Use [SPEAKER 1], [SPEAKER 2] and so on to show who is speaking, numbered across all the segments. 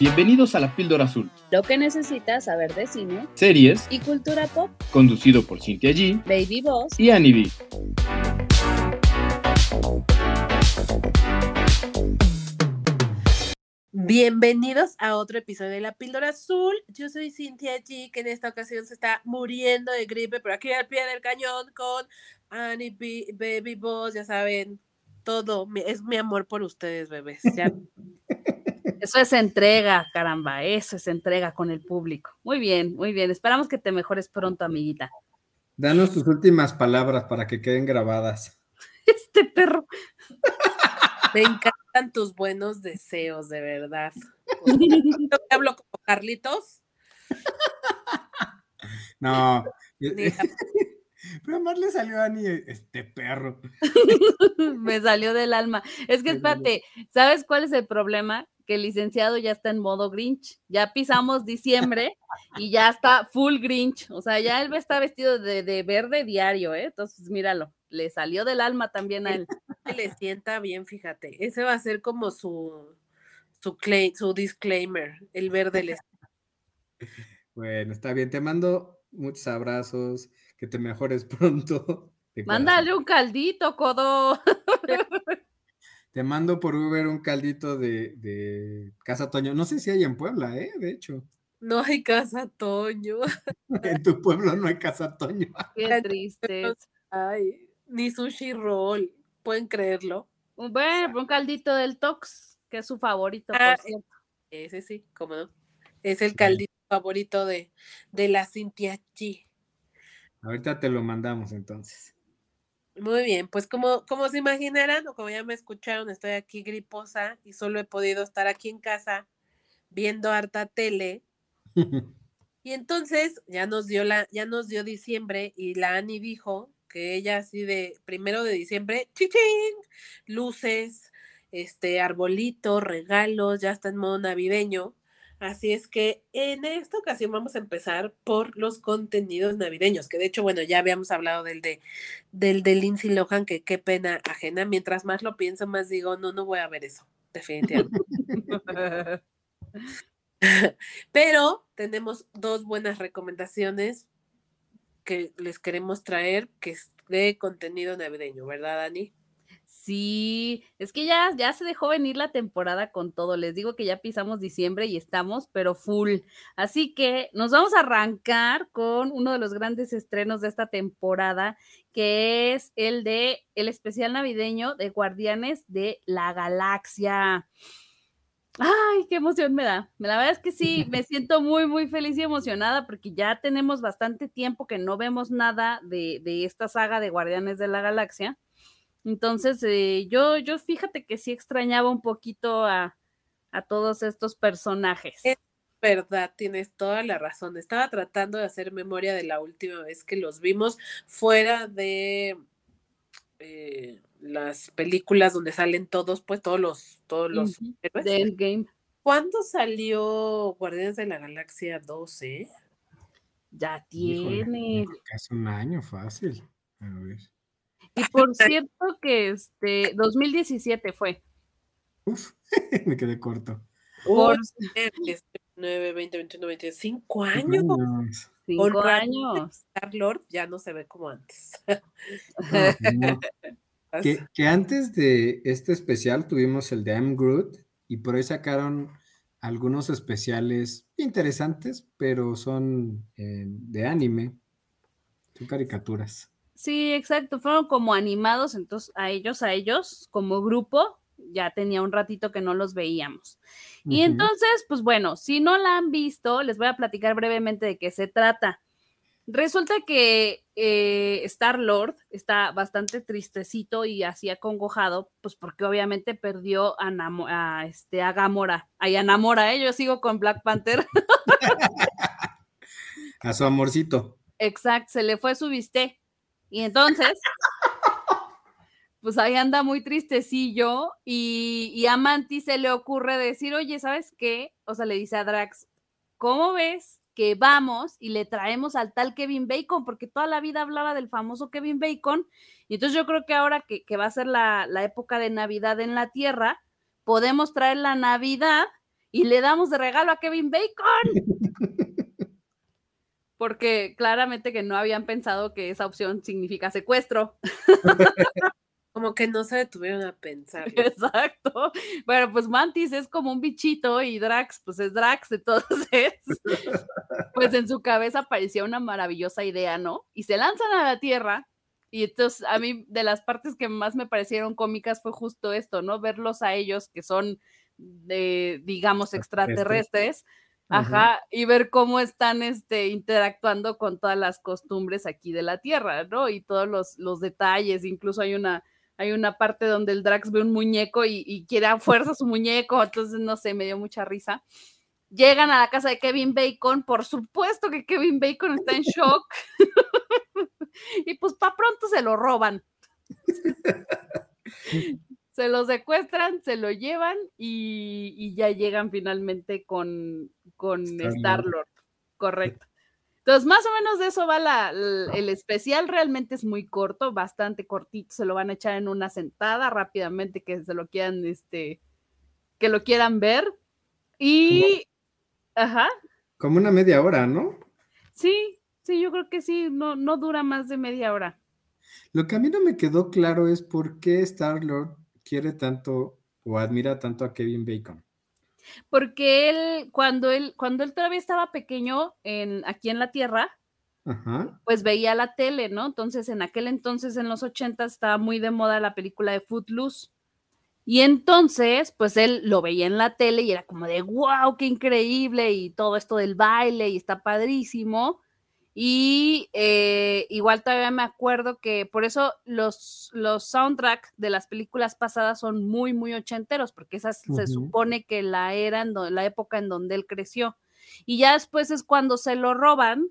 [SPEAKER 1] Bienvenidos a la Píldora Azul,
[SPEAKER 2] Lo que necesitas saber de cine
[SPEAKER 1] series
[SPEAKER 2] y cultura pop.
[SPEAKER 1] conducido por Cintia G
[SPEAKER 2] Baby Boss.
[SPEAKER 1] y Annie B.
[SPEAKER 3] Bienvenidos a otro episodio de La Píldora Azul. Yo soy Cintia G, que en esta ocasión se está muriendo de gripe, pero aquí al pie del cañón con Annie B, Baby Boss, ya saben, todo. Es mi amor por ustedes, bebés. Ya.
[SPEAKER 2] Eso es entrega, caramba, eso es entrega con el público. Muy bien, muy bien. Esperamos que te mejores pronto, amiguita.
[SPEAKER 4] Danos tus últimas palabras para que queden grabadas.
[SPEAKER 2] Este perro.
[SPEAKER 3] Me encantan tus buenos deseos, de verdad. Yo te hablo como Carlitos.
[SPEAKER 4] No. Pero además le salió a Ani este perro.
[SPEAKER 2] Me salió del alma. Es que espérate, ¿sabes cuál es el problema? Que el licenciado ya está en modo Grinch. Ya pisamos diciembre y ya está full Grinch. O sea, ya él está vestido de, de verde diario, ¿eh? Entonces, míralo, le salió del alma también a él.
[SPEAKER 3] que le sienta bien, fíjate. Ese va a ser como su su, claim- su disclaimer, el verde les
[SPEAKER 4] Bueno, está bien. Te mando muchos abrazos. Que te mejores pronto.
[SPEAKER 2] Mándale un caldito, codo.
[SPEAKER 4] Te mando por Uber un caldito de, de Casa Toño. No sé si hay en Puebla, ¿eh? De hecho.
[SPEAKER 3] No hay casa, Toño.
[SPEAKER 4] En tu pueblo no hay Casa Toño.
[SPEAKER 2] Qué triste.
[SPEAKER 3] Ay, ni sushi roll. ¿Pueden creerlo?
[SPEAKER 2] Bueno, un caldito del Tox, que es su favorito, por
[SPEAKER 3] Ah,
[SPEAKER 2] cierto.
[SPEAKER 3] Ese sí, cómo no. Es el caldito favorito de, de la Cintia G.
[SPEAKER 4] Ahorita te lo mandamos entonces.
[SPEAKER 3] Muy bien, pues como, como se imaginarán o como ya me escucharon, estoy aquí griposa y solo he podido estar aquí en casa viendo harta tele. Y entonces ya nos dio la, ya nos dio diciembre y la Ani dijo que ella así de primero de diciembre, ¡chichín! luces, este arbolito, regalos, ya está en modo navideño. Así es que en esta ocasión vamos a empezar por los contenidos navideños, que de hecho, bueno, ya habíamos hablado del de del de Lindsay Lohan, que qué pena ajena. Mientras más lo pienso, más digo, no, no voy a ver eso, definitivamente. Pero tenemos dos buenas recomendaciones que les queremos traer, que es de contenido navideño, ¿verdad, Dani?
[SPEAKER 2] Sí, es que ya, ya se dejó venir la temporada con todo. Les digo que ya pisamos diciembre y estamos, pero full. Así que nos vamos a arrancar con uno de los grandes estrenos de esta temporada, que es el de el especial navideño de Guardianes de la Galaxia. Ay, qué emoción me da. La verdad es que sí, me siento muy, muy feliz y emocionada porque ya tenemos bastante tiempo que no vemos nada de, de esta saga de Guardianes de la Galaxia. Entonces, eh, yo, yo fíjate que sí extrañaba un poquito a, a todos estos personajes.
[SPEAKER 3] Es verdad, tienes toda la razón. Estaba tratando de hacer memoria de la última vez que los vimos fuera de eh, las películas donde salen todos, pues todos los, todos los
[SPEAKER 2] Ujú,
[SPEAKER 3] héroes.
[SPEAKER 2] de Endgame.
[SPEAKER 3] ¿Cuándo salió Guardianes de la Galaxia 12?
[SPEAKER 2] Ya
[SPEAKER 4] Híjole,
[SPEAKER 2] tiene.
[SPEAKER 4] hace un año fácil. A ver.
[SPEAKER 2] Y por cierto que este 2017 fue.
[SPEAKER 4] Uf, me quedé corto.
[SPEAKER 2] Por
[SPEAKER 3] 9, 20, 21, 25
[SPEAKER 4] Cinco
[SPEAKER 3] años.
[SPEAKER 4] años.
[SPEAKER 2] cinco años.
[SPEAKER 3] Star Lord ya no se ve como antes.
[SPEAKER 4] No, no. Que, que antes de este especial tuvimos el de I'm Groot y por ahí sacaron algunos especiales interesantes, pero son eh, de anime, son caricaturas.
[SPEAKER 2] Sí, exacto. Fueron como animados, entonces a ellos, a ellos, como grupo, ya tenía un ratito que no los veíamos. Y entonces, pues bueno, si no la han visto, les voy a platicar brevemente de qué se trata. Resulta que eh, Star Lord está bastante tristecito y así acongojado, pues porque obviamente perdió a, Namo- a, este, a Gamora, a Namora, ¿eh? yo sigo con Black Panther.
[SPEAKER 4] A su amorcito.
[SPEAKER 2] Exacto, se le fue su bistec. Y entonces, pues ahí anda muy tristecillo y, y a Manti se le ocurre decir, oye, ¿sabes qué? O sea, le dice a Drax, ¿cómo ves que vamos y le traemos al tal Kevin Bacon? Porque toda la vida hablaba del famoso Kevin Bacon. Y entonces yo creo que ahora que, va a ser la, la época de Navidad en la Tierra, podemos traer la Navidad y le damos de regalo a Kevin Bacon. Porque claramente que no habían pensado que esa opción significa secuestro.
[SPEAKER 3] Como que no se detuvieron a pensar.
[SPEAKER 2] Exacto. Bueno, pues Mantis es como un bichito y Drax, pues es Drax, entonces, pues en su cabeza parecía una maravillosa idea, ¿no? Y se lanzan a la Tierra. Y entonces a mí de las partes que más me parecieron cómicas fue justo esto, ¿no? Verlos a ellos que son, de, digamos, extraterrestres, Ajá, y ver cómo están este, interactuando con todas las costumbres aquí de la Tierra, ¿no? Y todos los, los detalles, incluso hay una, hay una parte donde el Drax ve un muñeco y, quiere a fuerza su muñeco, entonces no sé, me dio mucha risa. Llegan a la casa de Kevin Bacon, por supuesto que Kevin Bacon está en shock. y pues para pronto se lo roban. se lo secuestran, se lo llevan y, ya llegan finalmente con, con Star-Lord. Correcto. Entonces, más o menos de eso va la, el especial. Realmente es muy corto, bastante cortito. Se lo van a echar en una sentada rápidamente que se lo quieran, este, que lo quieran ver. Y, ajá.
[SPEAKER 4] Como una media hora, ¿no?
[SPEAKER 2] Sí, sí, yo creo que sí. No, no dura más de media hora.
[SPEAKER 4] Lo que a mí no me quedó claro es por qué Star Lord quiere tanto o admira tanto a Kevin Bacon.
[SPEAKER 2] Porque él, cuando él, cuando él todavía estaba pequeño en, aquí en la Tierra, pues veía la tele, ¿no? Entonces, en aquel entonces, en los 80, estaba muy de moda la película de Footloose. Y entonces, pues él lo veía en la tele y era como de, wow, qué increíble, y todo esto del baile, y está padrísimo. Y eh, igual todavía me acuerdo que por eso los, los soundtracks de las películas pasadas son muy, muy ochenteros, porque esas se supone que la era, la época en donde él creció. Y ya después es cuando se lo roban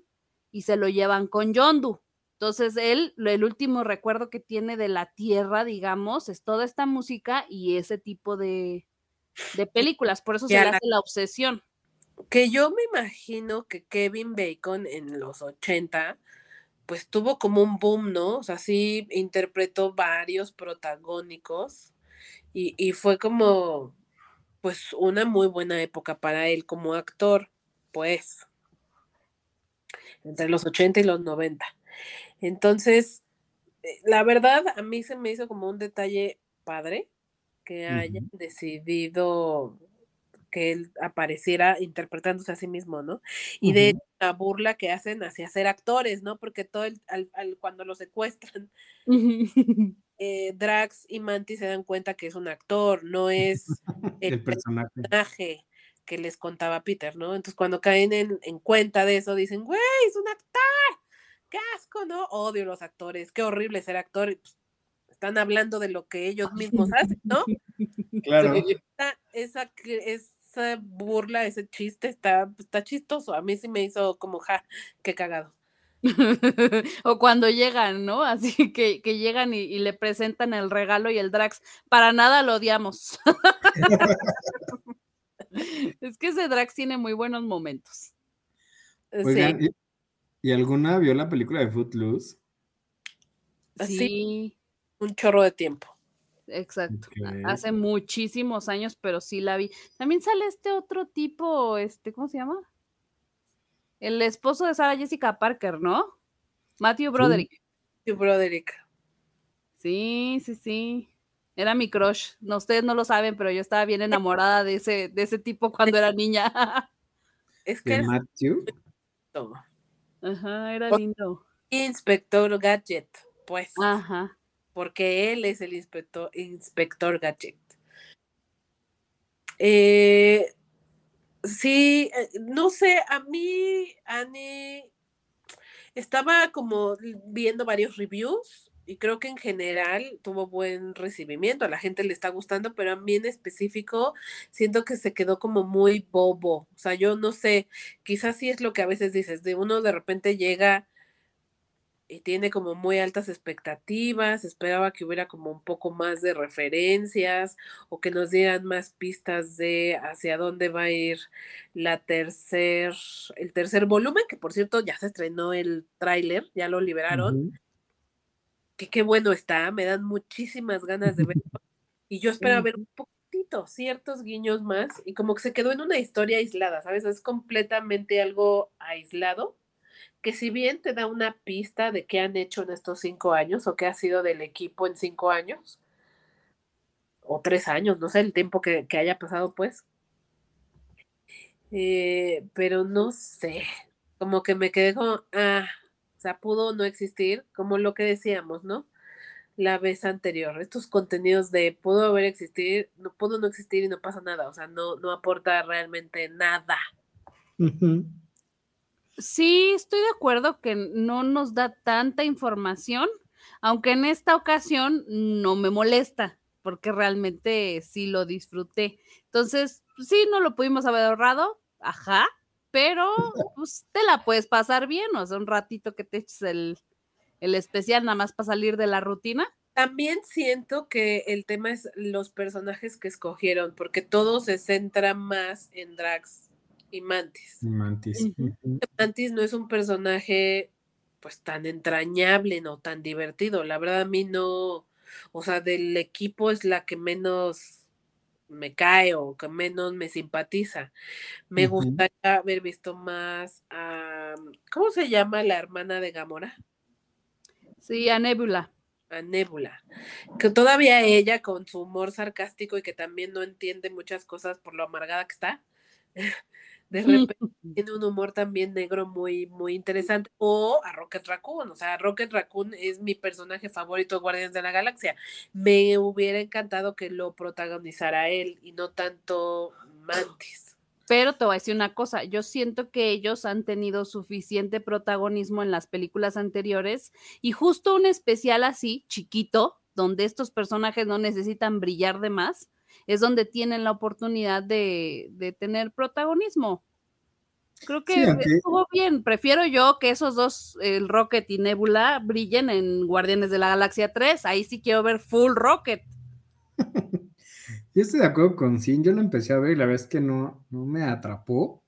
[SPEAKER 2] y se lo llevan con Yondu. Entonces él, el último recuerdo que tiene de la tierra, digamos, es toda esta música y ese tipo de, de películas. Por eso se le hace la obsesión
[SPEAKER 3] que yo me imagino que Kevin Bacon en los 80, pues tuvo como un boom, ¿no? O sea, sí interpretó varios protagónicos y, fue como, pues, una muy buena época para él como actor, pues, entre los 80 y los 90. Entonces, eh, la verdad, a mí se me hizo como un detalle padre que hayan decidido que él apareciera interpretándose a sí mismo, ¿no? Y de la burla que hacen hacia ser actores, ¿no? Porque todo el, cuando lo secuestran, eh, Drax y Mantis se dan cuenta que es un actor, no es el, personaje. que les contaba Peter, ¿no? Entonces cuando caen en, cuenta de eso, dicen, güey, es un actor, qué asco, ¿no? Odio los actores, qué horrible ser actor. Pues, están hablando de lo que ellos mismos hacen, ¿no?
[SPEAKER 4] Claro.
[SPEAKER 3] esa, es, esa burla, ese chiste está, está chistoso. A mí sí me hizo como, ja, qué cagado.
[SPEAKER 2] o cuando llegan, ¿no? Así que, que llegan y, le presentan el regalo y el Drax, para nada lo odiamos. es que ese Drax tiene muy buenos momentos.
[SPEAKER 4] ¿y, alguna vio la película de Footloose?
[SPEAKER 3] Sí. Un chorro de tiempo.
[SPEAKER 2] Exacto. Hace muchísimos años, pero sí la vi. También sale este otro tipo, este, ¿cómo se llama? El esposo de Sarah Jessica Parker, ¿no? Matthew Broderick.
[SPEAKER 3] Matthew Broderick.
[SPEAKER 2] Sí, sí, sí. Era mi crush. No, ustedes no lo saben, pero yo estaba bien enamorada de ese, de ese tipo cuando era niña.
[SPEAKER 3] es que
[SPEAKER 4] Matthew.
[SPEAKER 2] Ajá, era lindo.
[SPEAKER 3] Inspector Gadget, pues.
[SPEAKER 2] Ajá
[SPEAKER 3] porque él es el inspector, inspector Gadget. Eh, sí, eh, no sé, a mí, Annie, estaba como viendo varios reviews y creo que en general tuvo buen recibimiento, a la gente le está gustando, pero a mí en específico siento que se quedó como muy bobo, o sea, yo no sé, quizás sí es lo que a veces dices, de uno de repente llega y tiene como muy altas expectativas, esperaba que hubiera como un poco más de referencias o que nos dieran más pistas de hacia dónde va a ir la tercer, el tercer volumen, que por cierto ya se estrenó el tráiler, ya lo liberaron. Que qué bueno está, me dan muchísimas ganas de verlo. Y yo esperaba ver un poquito, ciertos guiños más, y como que se quedó en una historia aislada, ¿sabes? Es completamente algo aislado, que si bien te da una pista de qué han hecho en estos cinco años o qué ha sido del equipo en cinco años, o tres años, no sé, el tiempo que, haya pasado, pues. Eh, pero no sé, como que me quedé como, ah, o sea, pudo no existir, como lo que decíamos, ¿no? La vez anterior, estos contenidos de pudo haber existido, no pudo no existir y no pasa nada, o sea, no, no aporta realmente nada.
[SPEAKER 2] Sí, estoy de acuerdo que no nos da tanta información, aunque en esta ocasión no me molesta porque realmente sí lo disfruté. Entonces, sí, no lo pudimos haber ahorrado, ajá, pero pues, te la puedes pasar bien, o sea, un ratito que te eches el, el especial nada más para salir de la rutina.
[SPEAKER 3] También siento que el tema es los personajes que escogieron, porque todo se centra más en Drax y Mantis.
[SPEAKER 4] Mantis.
[SPEAKER 3] Mantis no es un personaje pues tan entrañable, no tan divertido. La verdad a mí no, o sea, del equipo es la que menos me cae o que menos me simpatiza. Me gustaría haber visto más a, ¿cómo se llama la hermana de Gamora?
[SPEAKER 2] Sí, a Nebula.
[SPEAKER 3] A Nebula. Que todavía ella con su humor sarcástico y que también no entiende muchas cosas por lo amargada que está. de repente tiene un humor también negro muy, muy interesante. O a Rocket Raccoon, o sea, Rocket Raccoon es mi personaje favorito de Guardianes de la Galaxia. Me hubiera encantado que lo protagonizara él y no tanto Mantis.
[SPEAKER 2] Pero te voy a decir una cosa, yo siento que ellos han tenido suficiente protagonismo en las películas anteriores y justo un especial así, chiquito, donde estos personajes no necesitan brillar de más, es donde tienen la oportunidad de, tener protagonismo. Creo que estuvo bien. Prefiero yo que esos dos, el Rocket y Nebula, brillen en Guardianes de la Galaxia 3. Ahí sí quiero ver full Rocket.
[SPEAKER 4] yo estoy de acuerdo con Sin. Yo lo empecé a ver y la verdad es que no, no me atrapó.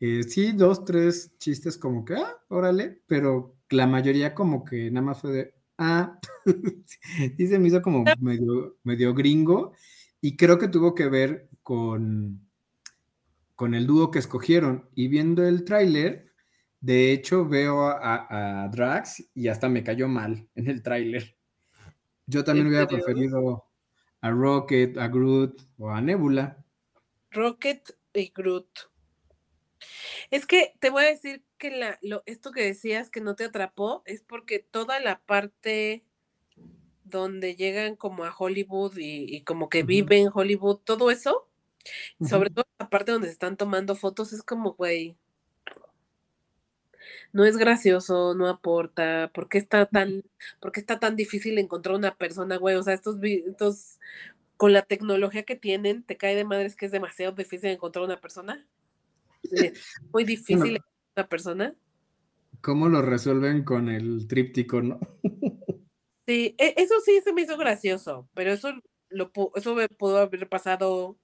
[SPEAKER 4] Eh, sí, dos, tres chistes como que, ah, órale, pero la mayoría como que nada más fue de, ah, sí se me hizo como medio, medio gringo. Y creo que tuvo que ver con, con el dúo que escogieron. Y viendo el tráiler, de hecho veo a, Drax y hasta me cayó mal en el tráiler. Yo también hubiera preferido a Rocket, a Groot o a Nebula.
[SPEAKER 3] Rocket y Groot. Es que te voy a decir que la, lo, esto que decías que no te atrapó es porque toda la parte donde llegan como a Hollywood y, como que viven Hollywood, todo eso, sobre todo la parte donde se están tomando fotos, es como, güey, no es gracioso, no aporta, ¿por qué está tan, por está tan difícil encontrar una persona, güey? O sea, estos, estos, con la tecnología que tienen, te cae de madres que es demasiado difícil encontrar una persona. muy difícil encontrar una persona.
[SPEAKER 4] ¿Cómo lo resuelven con el tríptico, no?
[SPEAKER 3] Sí, e, eso sí se me hizo gracioso, pero eso lo eso me pudo haber pasado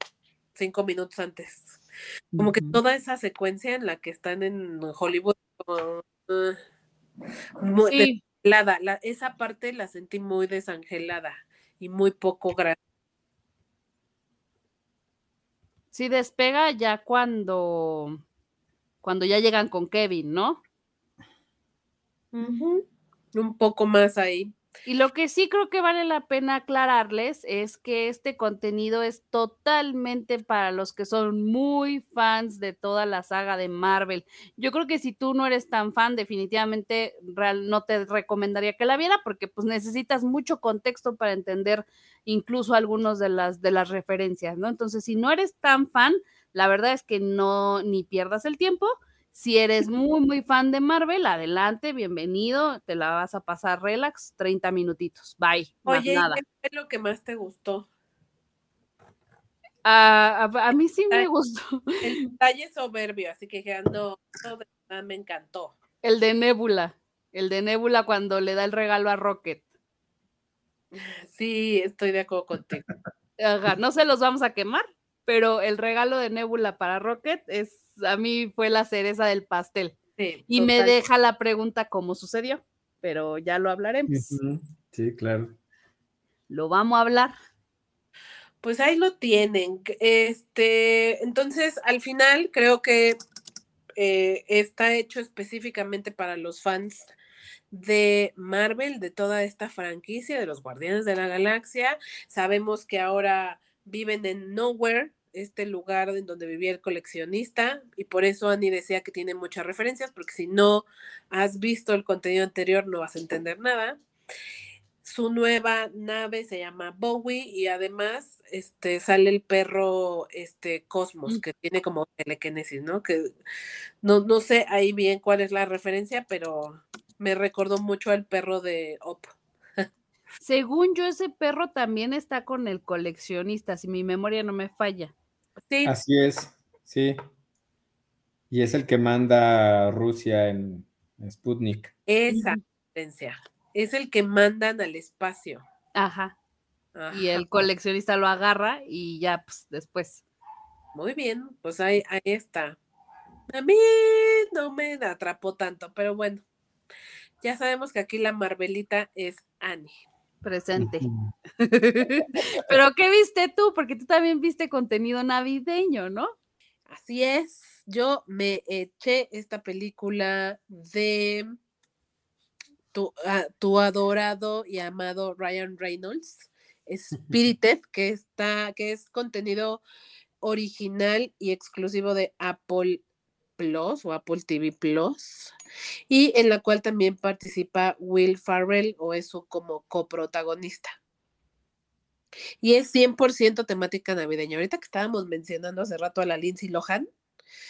[SPEAKER 3] cinco minutos antes. Como que toda esa secuencia en la que están en Hollywood, uh, muy desangelada. esa parte la sentí muy desangelada y muy poco graciosa.
[SPEAKER 2] Sí, despega ya cuando, cuando ya llegan con Kevin, ¿no?
[SPEAKER 3] Un poco más ahí.
[SPEAKER 2] Y lo que sí creo que vale la pena aclararles es que este contenido es totalmente para los que son muy fans de toda la saga de Marvel. Yo creo que si tú no eres tan fan, definitivamente real, no te recomendaría que la viera porque pues necesitas mucho contexto para entender incluso algunos de las de las referencias, ¿no? Entonces, si no eres tan fan, la verdad es que no ni pierdas el tiempo si eres muy, muy fan de Marvel, adelante, bienvenido, te la vas a pasar relax, 30 minutitos, bye.
[SPEAKER 3] Oye, ¿qué es lo que más te gustó?
[SPEAKER 2] a, mí sí me gustó.
[SPEAKER 3] El detalle soberbio, así que no, me encantó.
[SPEAKER 2] El de Nebula, el de Nebula cuando le da el regalo a Rocket.
[SPEAKER 3] Sí, estoy de acuerdo contigo.
[SPEAKER 2] no se los vamos a quemar, pero el regalo de Nebula para Rocket es a mí fue la cereza del pastel. y me deja la pregunta cómo sucedió, pero ya lo hablaremos.
[SPEAKER 4] Sí, claro.
[SPEAKER 2] Lo vamos a hablar.
[SPEAKER 3] Pues ahí lo tienen. Este, entonces, al final creo que eh, está hecho específicamente para los fans de Marvel, de toda esta franquicia de los Guardianes de la Galaxia. Sabemos que ahora viven en Nowhere, este lugar en donde vivía el coleccionista, y por eso Annie decía que tiene muchas referencias, porque si no has visto el contenido anterior no vas a entender nada. Su nueva nave se llama Bowie y además este, sale el perro este, Cosmos, mm. que tiene como telequinesis, ¿no? Que no, no sé ahí bien cuál es la referencia, pero me recordó mucho al perro de Op.
[SPEAKER 2] Según yo, ese perro también está con el coleccionista, si mi memoria no me falla.
[SPEAKER 4] Sí. Así es, sí. Y es el que manda Rusia en Sputnik.
[SPEAKER 3] Esa referencia es el que mandan al espacio.
[SPEAKER 2] Ajá. Y el coleccionista lo agarra y ya, pues, después.
[SPEAKER 3] Muy bien, pues ahí, ahí está. A mí no me atrapó tanto, pero bueno, ya sabemos que aquí la Marvelita es Annie.
[SPEAKER 2] Presente. pero ¿qué viste tú? Porque tú también viste contenido navideño, ¿no?
[SPEAKER 3] Así es, yo me eché esta película de tu, adorado y amado Ryan Reynolds, Spirited, que está, que es contenido original y exclusivo de Apple Plus o Apple TV Plus, y en la cual también participa Will Farrell o es su como coprotagonista. Y es 100% temática navideña. Ahorita que estábamos mencionando hace rato a la Lindsay Lohan,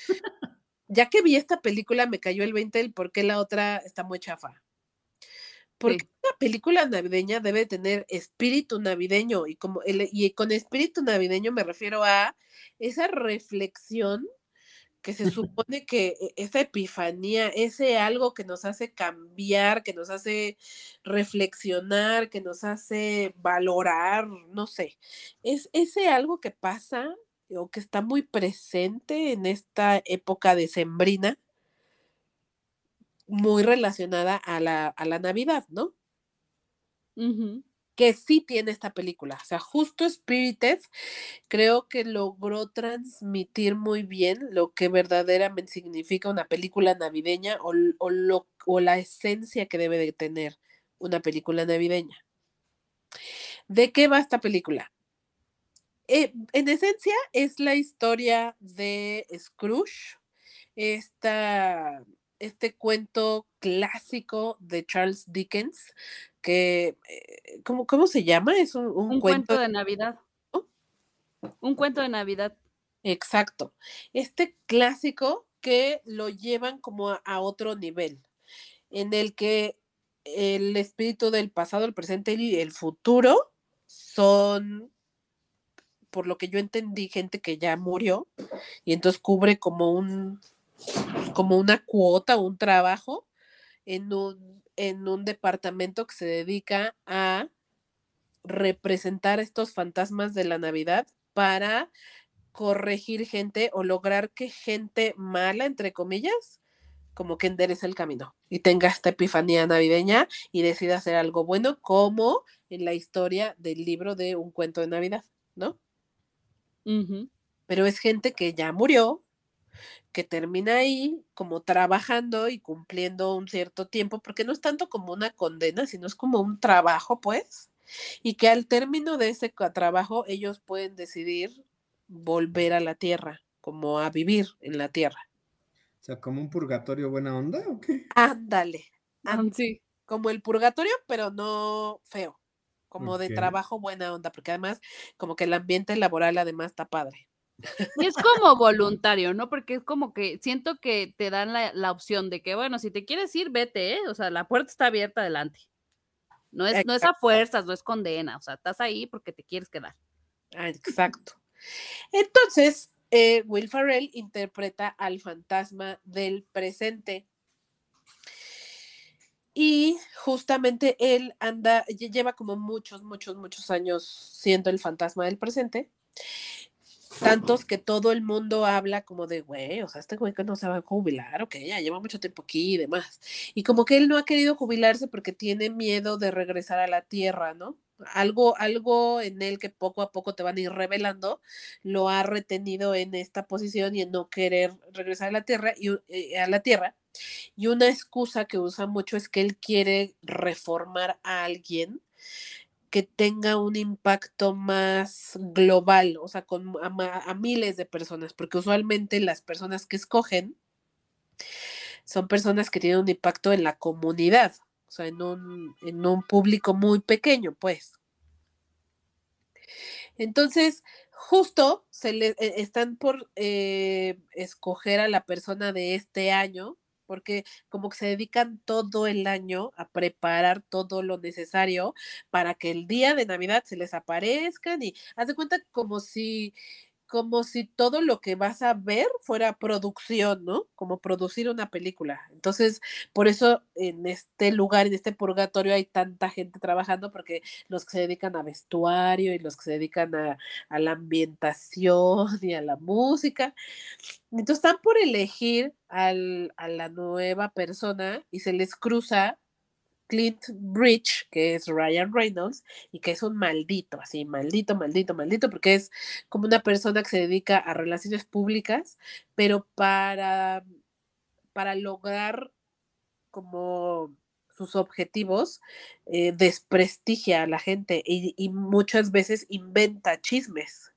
[SPEAKER 3] ya que vi esta película me cayó el 20 el por qué la otra está muy chafa. Porque una película navideña debe tener espíritu navideño y como y con espíritu navideño me refiero a esa reflexión que se supone que e, esa epifanía, ese algo que nos hace cambiar, que nos hace reflexionar, que nos hace valorar, no sé, es ese algo que pasa o que está muy presente en esta época decembrina muy relacionada a la, a la Navidad, ¿no? Que sí tiene esta película. O sea, justo Spirited creo que logró transmitir muy bien lo que verdaderamente significa una película navideña o, lo, o la esencia que debe de tener una película navideña. ¿De qué va esta película? Eh, en esencia es la historia de Scrooge, esta este cuento clásico de Charles Dickens, que, eh, ¿cómo, cómo se llama? Es un,
[SPEAKER 2] cuento... de Navidad. Un cuento de Navidad.
[SPEAKER 3] Exacto. Este clásico que lo llevan como a, otro nivel, en el que el espíritu del pasado, el presente y el futuro son, por lo que yo entendí, gente que ya murió y entonces cubre como un pues, como una cuota, un trabajo en un, en un departamento que se dedica a representar estos fantasmas de la Navidad para corregir gente o lograr que gente mala, entre comillas, como que enderece el camino y tenga esta epifanía navideña y decida hacer algo bueno, como en la historia del libro de un cuento de Navidad, ¿no? Pero es gente que ya murió, que termina ahí como trabajando y cumpliendo un cierto tiempo, porque no es tanto como una condena, sino es como un trabajo, pues, y que al término de ese trabajo ellos pueden decidir volver a la tierra, como a vivir en la tierra.
[SPEAKER 4] O sea, como un purgatorio buena onda, ¿o qué?
[SPEAKER 3] Ándale. sí. Como el purgatorio, pero no feo, como de trabajo buena onda, porque además como que el ambiente laboral además está padre.
[SPEAKER 2] Y es como voluntario, ¿no? Porque es como que siento que te dan la, opción de que, bueno, si te quieres ir, vete, ¿eh? O sea, la puerta está abierta adelante. No es, no es a fuerzas, no es condena, o sea, estás ahí porque te quieres quedar.
[SPEAKER 3] Ah, exacto. Entonces, eh, Will Farrell interpreta al fantasma del presente. Y justamente él anda, lleva como muchos, muchos, muchos años siendo el fantasma del presente tantos que todo el mundo habla como de, güey, o sea, este güey que no se va a jubilar, ok, ya lleva mucho tiempo aquí y demás. Y como que él no ha querido jubilarse porque tiene miedo de regresar a la tierra, ¿no? Algo, algo en él que poco a poco te van a ir revelando, lo ha retenido en esta posición y en no querer regresar a la tierra y eh, a la tierra. Y una excusa que usa mucho es que él quiere reformar a alguien que tenga un impacto más global, o sea, con a, miles de personas, porque usualmente las personas que escogen son personas que tienen un impacto en la comunidad, o sea, en un, en un público muy pequeño, pues. Entonces, justo se le e, están por eh, escoger a la persona de este año porque como que se dedican todo el año a preparar todo lo necesario para que el día de Navidad se les aparezcan y haz de cuenta como si como si todo lo que vas a ver fuera producción, ¿no? Como producir una película. Entonces, por eso en este lugar, en este purgatorio, hay tanta gente trabajando, porque los que se dedican a vestuario y los que se dedican a, la ambientación y a la música. Entonces, están por elegir a la nueva persona y se les cruza Clint Bridge, que es Ryan Reynolds, y que es un maldito, así, maldito, maldito, maldito, porque es como una persona que se dedica a relaciones públicas, pero para, para lograr como sus objetivos, eh, desprestigia a la gente y, muchas veces inventa chismes.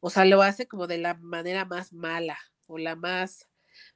[SPEAKER 3] O sea, lo hace como de la manera más mala o la más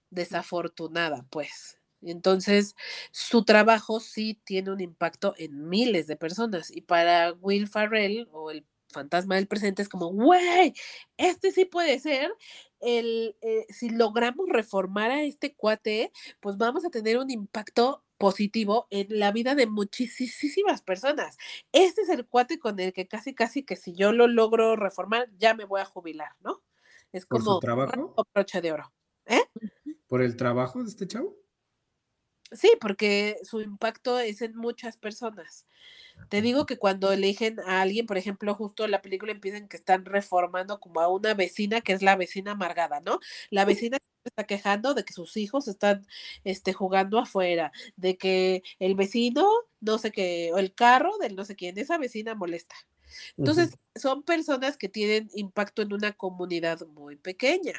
[SPEAKER 3] desafortunada, pues. Entonces, su trabajo sí tiene un impacto en miles de personas. Y para Will Farrell o el fantasma del presente es como, güey, este sí puede ser. El, eh, si logramos reformar a este cuate, pues vamos a tener un impacto positivo en la vida de muchísimas personas. Este es el cuate con el que casi, casi que si yo lo logro reformar, ya me voy a jubilar, ¿no? Es como
[SPEAKER 4] ¿Por su trabajo?
[SPEAKER 3] broche de oro. ¿Eh?
[SPEAKER 4] ¿Por el trabajo de este chavo?
[SPEAKER 3] Sí, porque su impacto es en muchas personas. Te digo que cuando eligen a alguien, por ejemplo, justo la película empiezan que están reformando como a una vecina que es la vecina amargada, ¿no? La vecina está quejando de que sus hijos están este, jugando afuera, de que el vecino, no sé qué, o el carro del no sé quién, esa vecina molesta. Entonces, son personas que tienen impacto en una comunidad muy pequeña.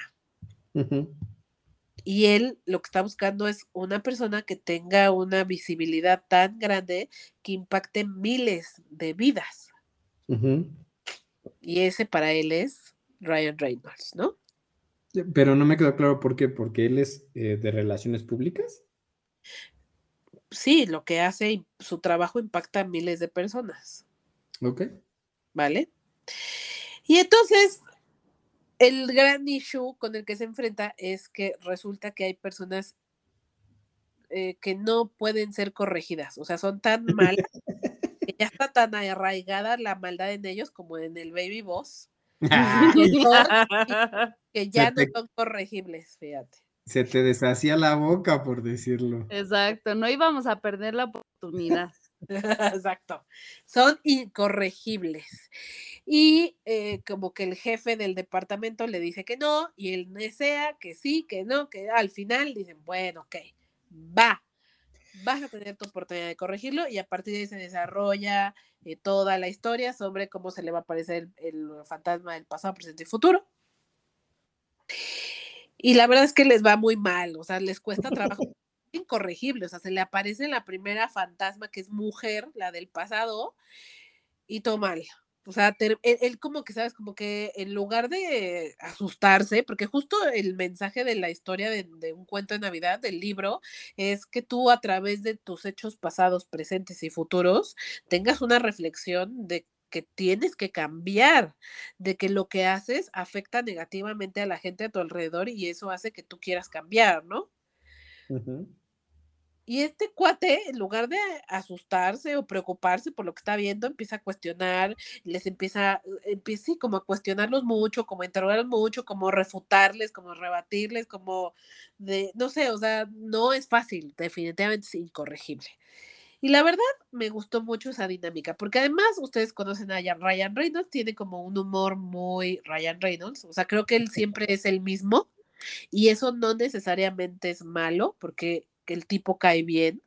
[SPEAKER 3] Y él lo que está buscando es una persona que tenga una visibilidad tan grande que impacte miles de vidas. Y ese para él es Ryan Reynolds, ¿no?
[SPEAKER 4] Pero no me quedó claro por qué, porque él es eh, de relaciones públicas.
[SPEAKER 3] Sí, lo que hace, su trabajo impacta a miles de personas.
[SPEAKER 4] Ok.
[SPEAKER 3] ¿Vale? Y entonces, el gran issue con el que se enfrenta es que resulta que hay personas eh, que no pueden ser corregidas, o sea, son tan malas que ya está tan arraigada la maldad en ellos como en el baby boss, que ya no son corregibles, fíjate.
[SPEAKER 4] Se te deshacía la boca, por decirlo.
[SPEAKER 2] Exacto, no íbamos a perder la oportunidad.
[SPEAKER 3] Exacto, son incorregibles. Y eh, como que el jefe del departamento le dice que no, y él desea que sí, que no, que al final dicen, bueno, ok, va, vas a tener tu oportunidad de corregirlo, y a partir de ahí se desarrolla eh, toda la historia sobre cómo se le va a aparecer el, fantasma del pasado, presente y futuro. Y la verdad es que les va muy mal, o sea, les cuesta trabajo incorregible, o sea, se le aparece la primera fantasma que es mujer, la del pasado, y todo mal. O sea, él, como que, ¿sabes? Como que en lugar de asustarse, porque justo el mensaje de la historia de, de, un cuento de Navidad, del libro, es que tú a través de tus hechos pasados, presentes y futuros, tengas una reflexión de que tienes que cambiar, de que lo que haces afecta negativamente a la gente a tu alrededor y eso hace que tú quieras cambiar, ¿no? Y este cuate, en lugar de asustarse o preocuparse por lo que está viendo, empieza a cuestionar, les empieza, empieza como a cuestionarlos mucho, como a interrogarlos mucho, como refutarles, como rebatirles, como de, no sé, o sea, no es fácil, definitivamente es incorregible. Y la verdad, me gustó mucho esa dinámica, porque además ustedes conocen a Ryan Reynolds, tiene como un humor muy Ryan Reynolds, o sea, creo que él siempre es el mismo, y eso no necesariamente es malo, porque el tipo cae bien,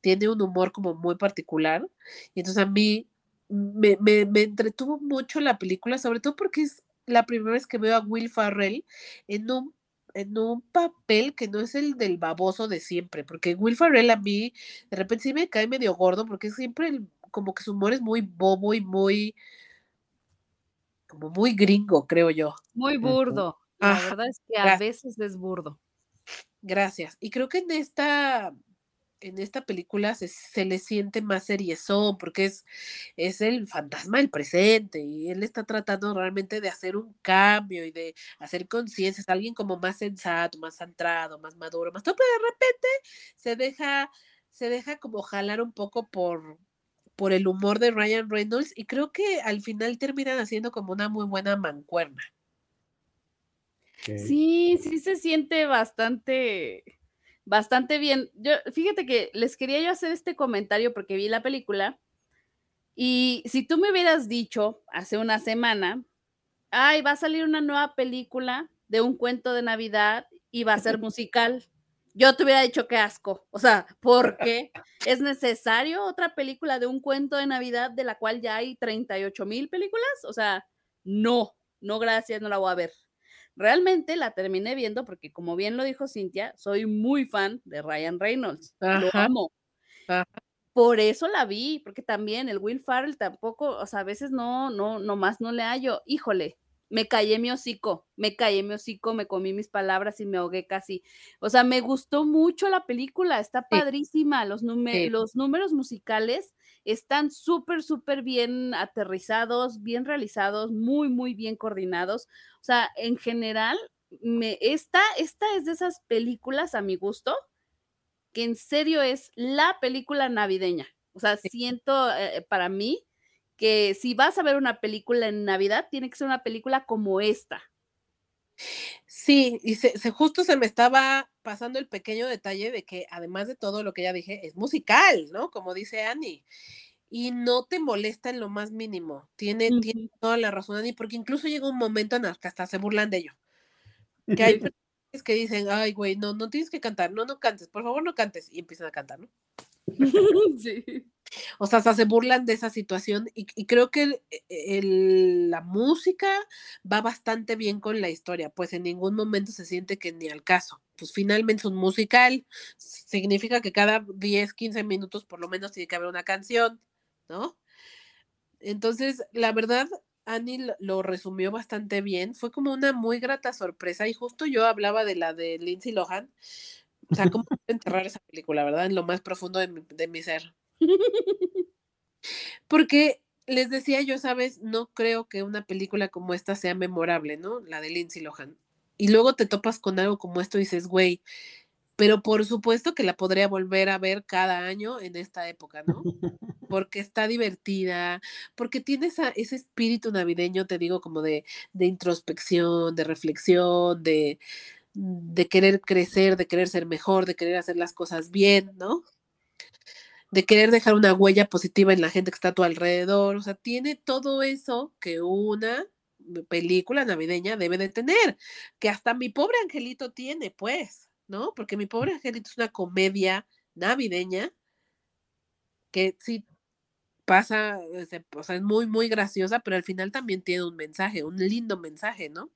[SPEAKER 3] tiene un humor como muy particular, y entonces a mí me, me entretuvo mucho la película, sobre todo porque es la primera vez que veo a Will Farrell en un en un papel que no es el del baboso de siempre, porque Will Ferrell a mí de repente sí me cae medio gordo, porque siempre como que su humor es muy bobo y muy, como muy gringo, creo yo.
[SPEAKER 2] Muy burdo. La verdad es que a veces es burdo.
[SPEAKER 3] Gracias. Y creo que en esta en esta película se, le siente más seriezón porque es, es el fantasma del presente y él está tratando realmente de hacer un cambio y de hacer conciencia, es alguien como más sensato, más centrado, más maduro, más todo, pero de repente se deja, se deja como jalar un poco por, por el humor de Ryan Reynolds y creo que al final terminan haciendo como una muy buena mancuerna.
[SPEAKER 2] Sí, sí se siente bastante bastante bien. Yo, fíjate que les quería yo hacer este comentario porque vi la película y si tú me hubieras dicho hace una semana, ay, va a salir una nueva película de un cuento de Navidad y va a ser musical, yo te hubiera dicho que asco. O sea, porque es necesario otra película de un cuento de Navidad de la cual ya hay 38 mil películas. O sea, no, no, gracias, no la voy a ver. Realmente la terminé viendo porque, como bien lo dijo Cintia, soy muy fan de Ryan Reynolds. Lo amo. Por eso la vi, porque también el Will Farrell tampoco, o sea, a veces no, no, nomás no le hallo. Híjole, me callé mi hocico, me callé mi hocico, me comí mis palabras y me ahogué casi. O sea, me gustó mucho la película, está padrísima, los, los números musicales están súper, súper bien aterrizados, bien realizados, muy, muy bien coordinados. O sea, en general, me, esta, esta es de esas películas a mi gusto, que en serio es la película navideña. O sea, siento eh, para mí que si vas a ver una película en Navidad, tiene que ser una película como esta.
[SPEAKER 3] Sí, y se, justo se me estaba pasando el pequeño detalle de que además de todo lo que ya dije, es musical, ¿no? Como dice Annie. Y no te molesta en lo más mínimo. Tiene, tiene toda la razón, Annie, porque incluso llega un momento en el que hasta se burlan de ello. Que hay personas que dicen, ay, güey, no, no tienes que cantar, no, no cantes, por favor no cantes. Y empiezan a cantar, ¿no? O sea, se burlan de esa situación y, creo que e, la música va bastante bien con la historia, pues en ningún momento se siente que ni al caso. Pues finalmente es un musical, significa que cada 10, 15 minutos por lo menos tiene que haber una canción, ¿no? Entonces, la verdad, Annie lo resumió bastante bien, fue como una muy grata sorpresa y justo yo hablaba de la de Lindsay Lohan, o sea, cómo enterrar esa película, ¿verdad? En lo más profundo de mi, ser. Porque les decía yo, sabes, no creo que una película como esta sea memorable, ¿no? La de Lindsay Lohan. Y luego te topas con algo como esto y dices, güey, pero por supuesto que la podría volver a ver cada año en esta época, ¿no? Porque está divertida, porque tiene ese espíritu navideño, te digo, como de introspección, de reflexión, de, de querer crecer, de querer ser mejor, de querer hacer las cosas bien, ¿no? De querer dejar una huella positiva en la gente que está a tu alrededor. O sea, tiene todo eso que una película navideña debe de tener, que hasta mi pobre angelito tiene, pues, ¿no? Porque mi pobre angelito es una comedia navideña que sí pasa, o sea, es muy, muy graciosa, pero al final también tiene un mensaje, un lindo mensaje, ¿no?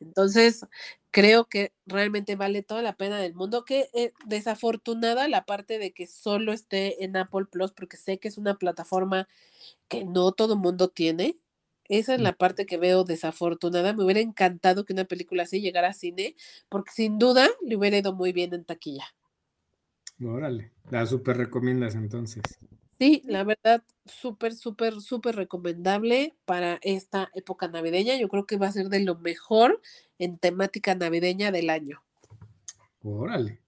[SPEAKER 3] Entonces, creo que realmente vale toda la pena del mundo. Que eh, desafortunada la parte de que solo esté en Apple Plus, porque sé que es una plataforma que no todo mundo tiene. Esa es la parte que veo desafortunada. Me hubiera encantado que una película así llegara a cine, porque sin duda le hubiera ido muy bien en taquilla.
[SPEAKER 4] Órale, la super recomiendas entonces.
[SPEAKER 3] Sí, la verdad, súper, súper, súper recomendable para esta época navideña. Yo creo que va a ser de lo mejor en temática navideña del año.
[SPEAKER 4] Órale.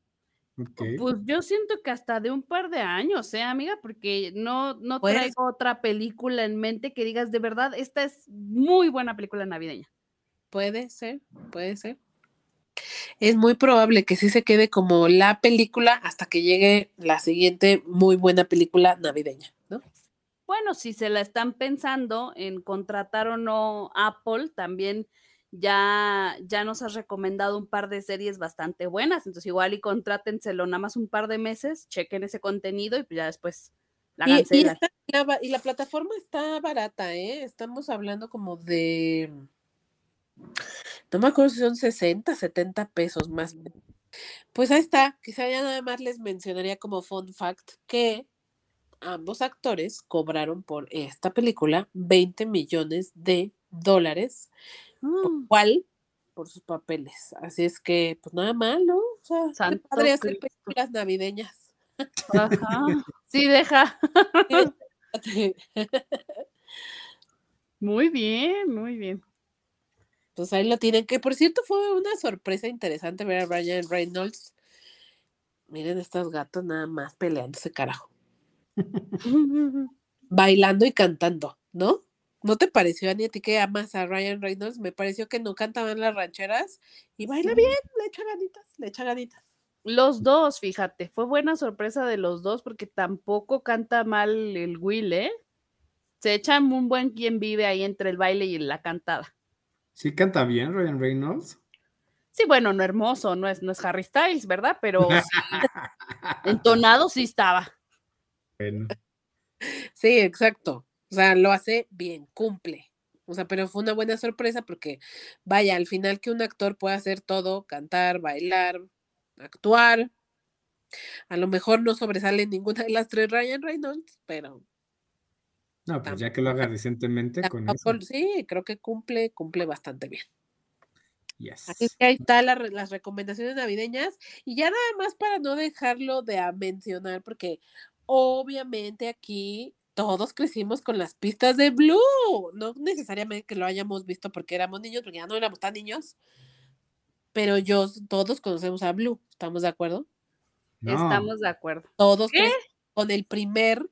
[SPEAKER 2] Pues yo siento que hasta de un par de años, ¿eh, amiga? Porque no, no pues traigo otra película en mente que digas, de verdad, esta es muy buena película navideña.
[SPEAKER 3] Puede ser, puede ser. Es muy probable que sí se quede como la película hasta que llegue la siguiente muy buena película navideña, ¿no?
[SPEAKER 2] Bueno, si se la están pensando en contratar o no Apple, también ya, ya nos has recomendado un par de series bastante buenas, entonces igual y contrátenselo nada más un par de meses, chequen ese contenido y pues ya después la
[SPEAKER 3] Y, la, y la plataforma está barata, ¿eh? Estamos hablando como de, no me acuerdo si son 60, 70 pesos más. Pues ahí está, quizá ya nada más les mencionaría como fun fact que ambos actores cobraron por esta película 20 millones de dólares, por
[SPEAKER 2] Mm,
[SPEAKER 3] cual por sus papeles. Así es que, pues nada mal, ¿no? O sea,
[SPEAKER 2] Santo
[SPEAKER 3] padre hacer películas navideñas.
[SPEAKER 2] Ajá. Sí, deja. Muy bien, muy bien.
[SPEAKER 3] Pues ahí lo tienen, que por cierto fue una sorpresa interesante ver a Ryan Reynolds. Miren estas gatos nada más peleándose, carajo. Bailando y cantando, ¿no? ¿No te pareció, Ani, a ti que amas a Ryan Reynolds? Me pareció que no cantaban las rancheras y baila
[SPEAKER 2] Sí.
[SPEAKER 3] bien, le echa ganitas, le echa ganitas.
[SPEAKER 2] Los dos, fíjate, fue buena sorpresa de los dos porque tampoco canta mal el Will, ¿eh? Se echan un buen quien vive ahí entre el baile y la cantada.
[SPEAKER 4] Sí canta bien Ryan Reynolds.
[SPEAKER 2] Sí, bueno, no hermoso, no es, no es Harry Styles, ¿verdad? Pero sí, entonado sí estaba.
[SPEAKER 4] Bueno,
[SPEAKER 3] Sí, exacto. O sea, lo hace bien, cumple. O sea, pero fue una buena sorpresa porque, vaya, al final que un actor pueda hacer todo, cantar, bailar, actuar. A lo mejor no sobresale ninguna de las tres Ryan Reynolds, pero
[SPEAKER 4] no, pues ya que lo haga decentemente con eso.
[SPEAKER 3] tampoco, sí, creo que cumple, cumple bastante bien. Así es
[SPEAKER 4] Yes.
[SPEAKER 3] que ahí están la las recomendaciones navideñas y ya nada más para no dejarlo de a mencionar, porque obviamente aquí todos crecimos con las pistas de Blue, no necesariamente que lo hayamos visto porque éramos niños, porque ya no éramos tan niños, pero yo, todos conocemos a Blue, ¿estamos de acuerdo?
[SPEAKER 4] No,
[SPEAKER 2] Estamos de acuerdo.
[SPEAKER 3] Todos
[SPEAKER 2] ¿Qué?
[SPEAKER 3] con el primer,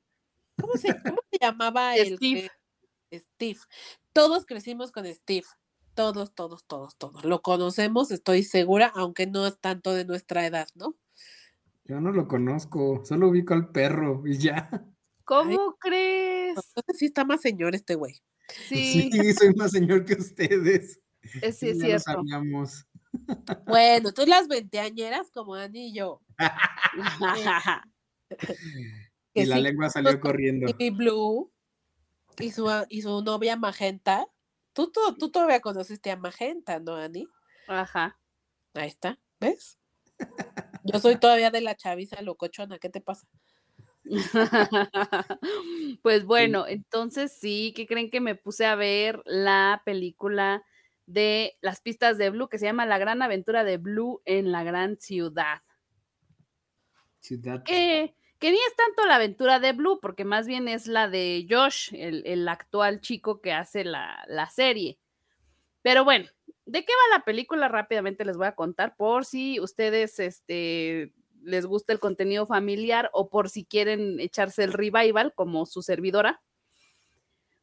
[SPEAKER 3] ¿cómo se, cómo se llamaba el
[SPEAKER 2] Steve.
[SPEAKER 3] que- Steve. Todos crecimos con Steve. Todos, todos, todos, todos. Lo conocemos, estoy segura, aunque no es tanto de nuestra edad, ¿no?
[SPEAKER 4] yo no lo conozco, solo ubico al perro y ya.
[SPEAKER 2] ¿Cómo crees?
[SPEAKER 3] Entonces sí está más señor este güey.
[SPEAKER 2] Sí,
[SPEAKER 4] Sí, soy más señor que ustedes.
[SPEAKER 2] es, sí es cierto.
[SPEAKER 4] sabíamos.
[SPEAKER 3] Bueno, tú las veinteañeras como Ani y yo.
[SPEAKER 4] Y la
[SPEAKER 3] sí,
[SPEAKER 4] lengua salió corriendo.
[SPEAKER 3] Stevie Blue y su, y su novia Magenta. Tú, tú, tú todavía conociste a Magenta, ¿no, Ani?
[SPEAKER 2] Ajá.
[SPEAKER 3] Ahí está, ¿ves? Yo soy todavía de la chaviza locochona, ¿qué te pasa?
[SPEAKER 2] Pues bueno, entonces sí, ¿qué creen que me puse a ver la película de las pistas de Blue que se llama La gran aventura de Blue en la gran ciudad?
[SPEAKER 4] Ciudad.
[SPEAKER 2] Que, que ni es tanto la aventura de Blue, porque más bien es la de Josh, el, el actual chico que hace la, la serie. Pero bueno, ¿de qué va la película? Rápidamente les voy a contar por si ustedes este, les gusta el contenido familiar o por si quieren echarse el revival como su servidora.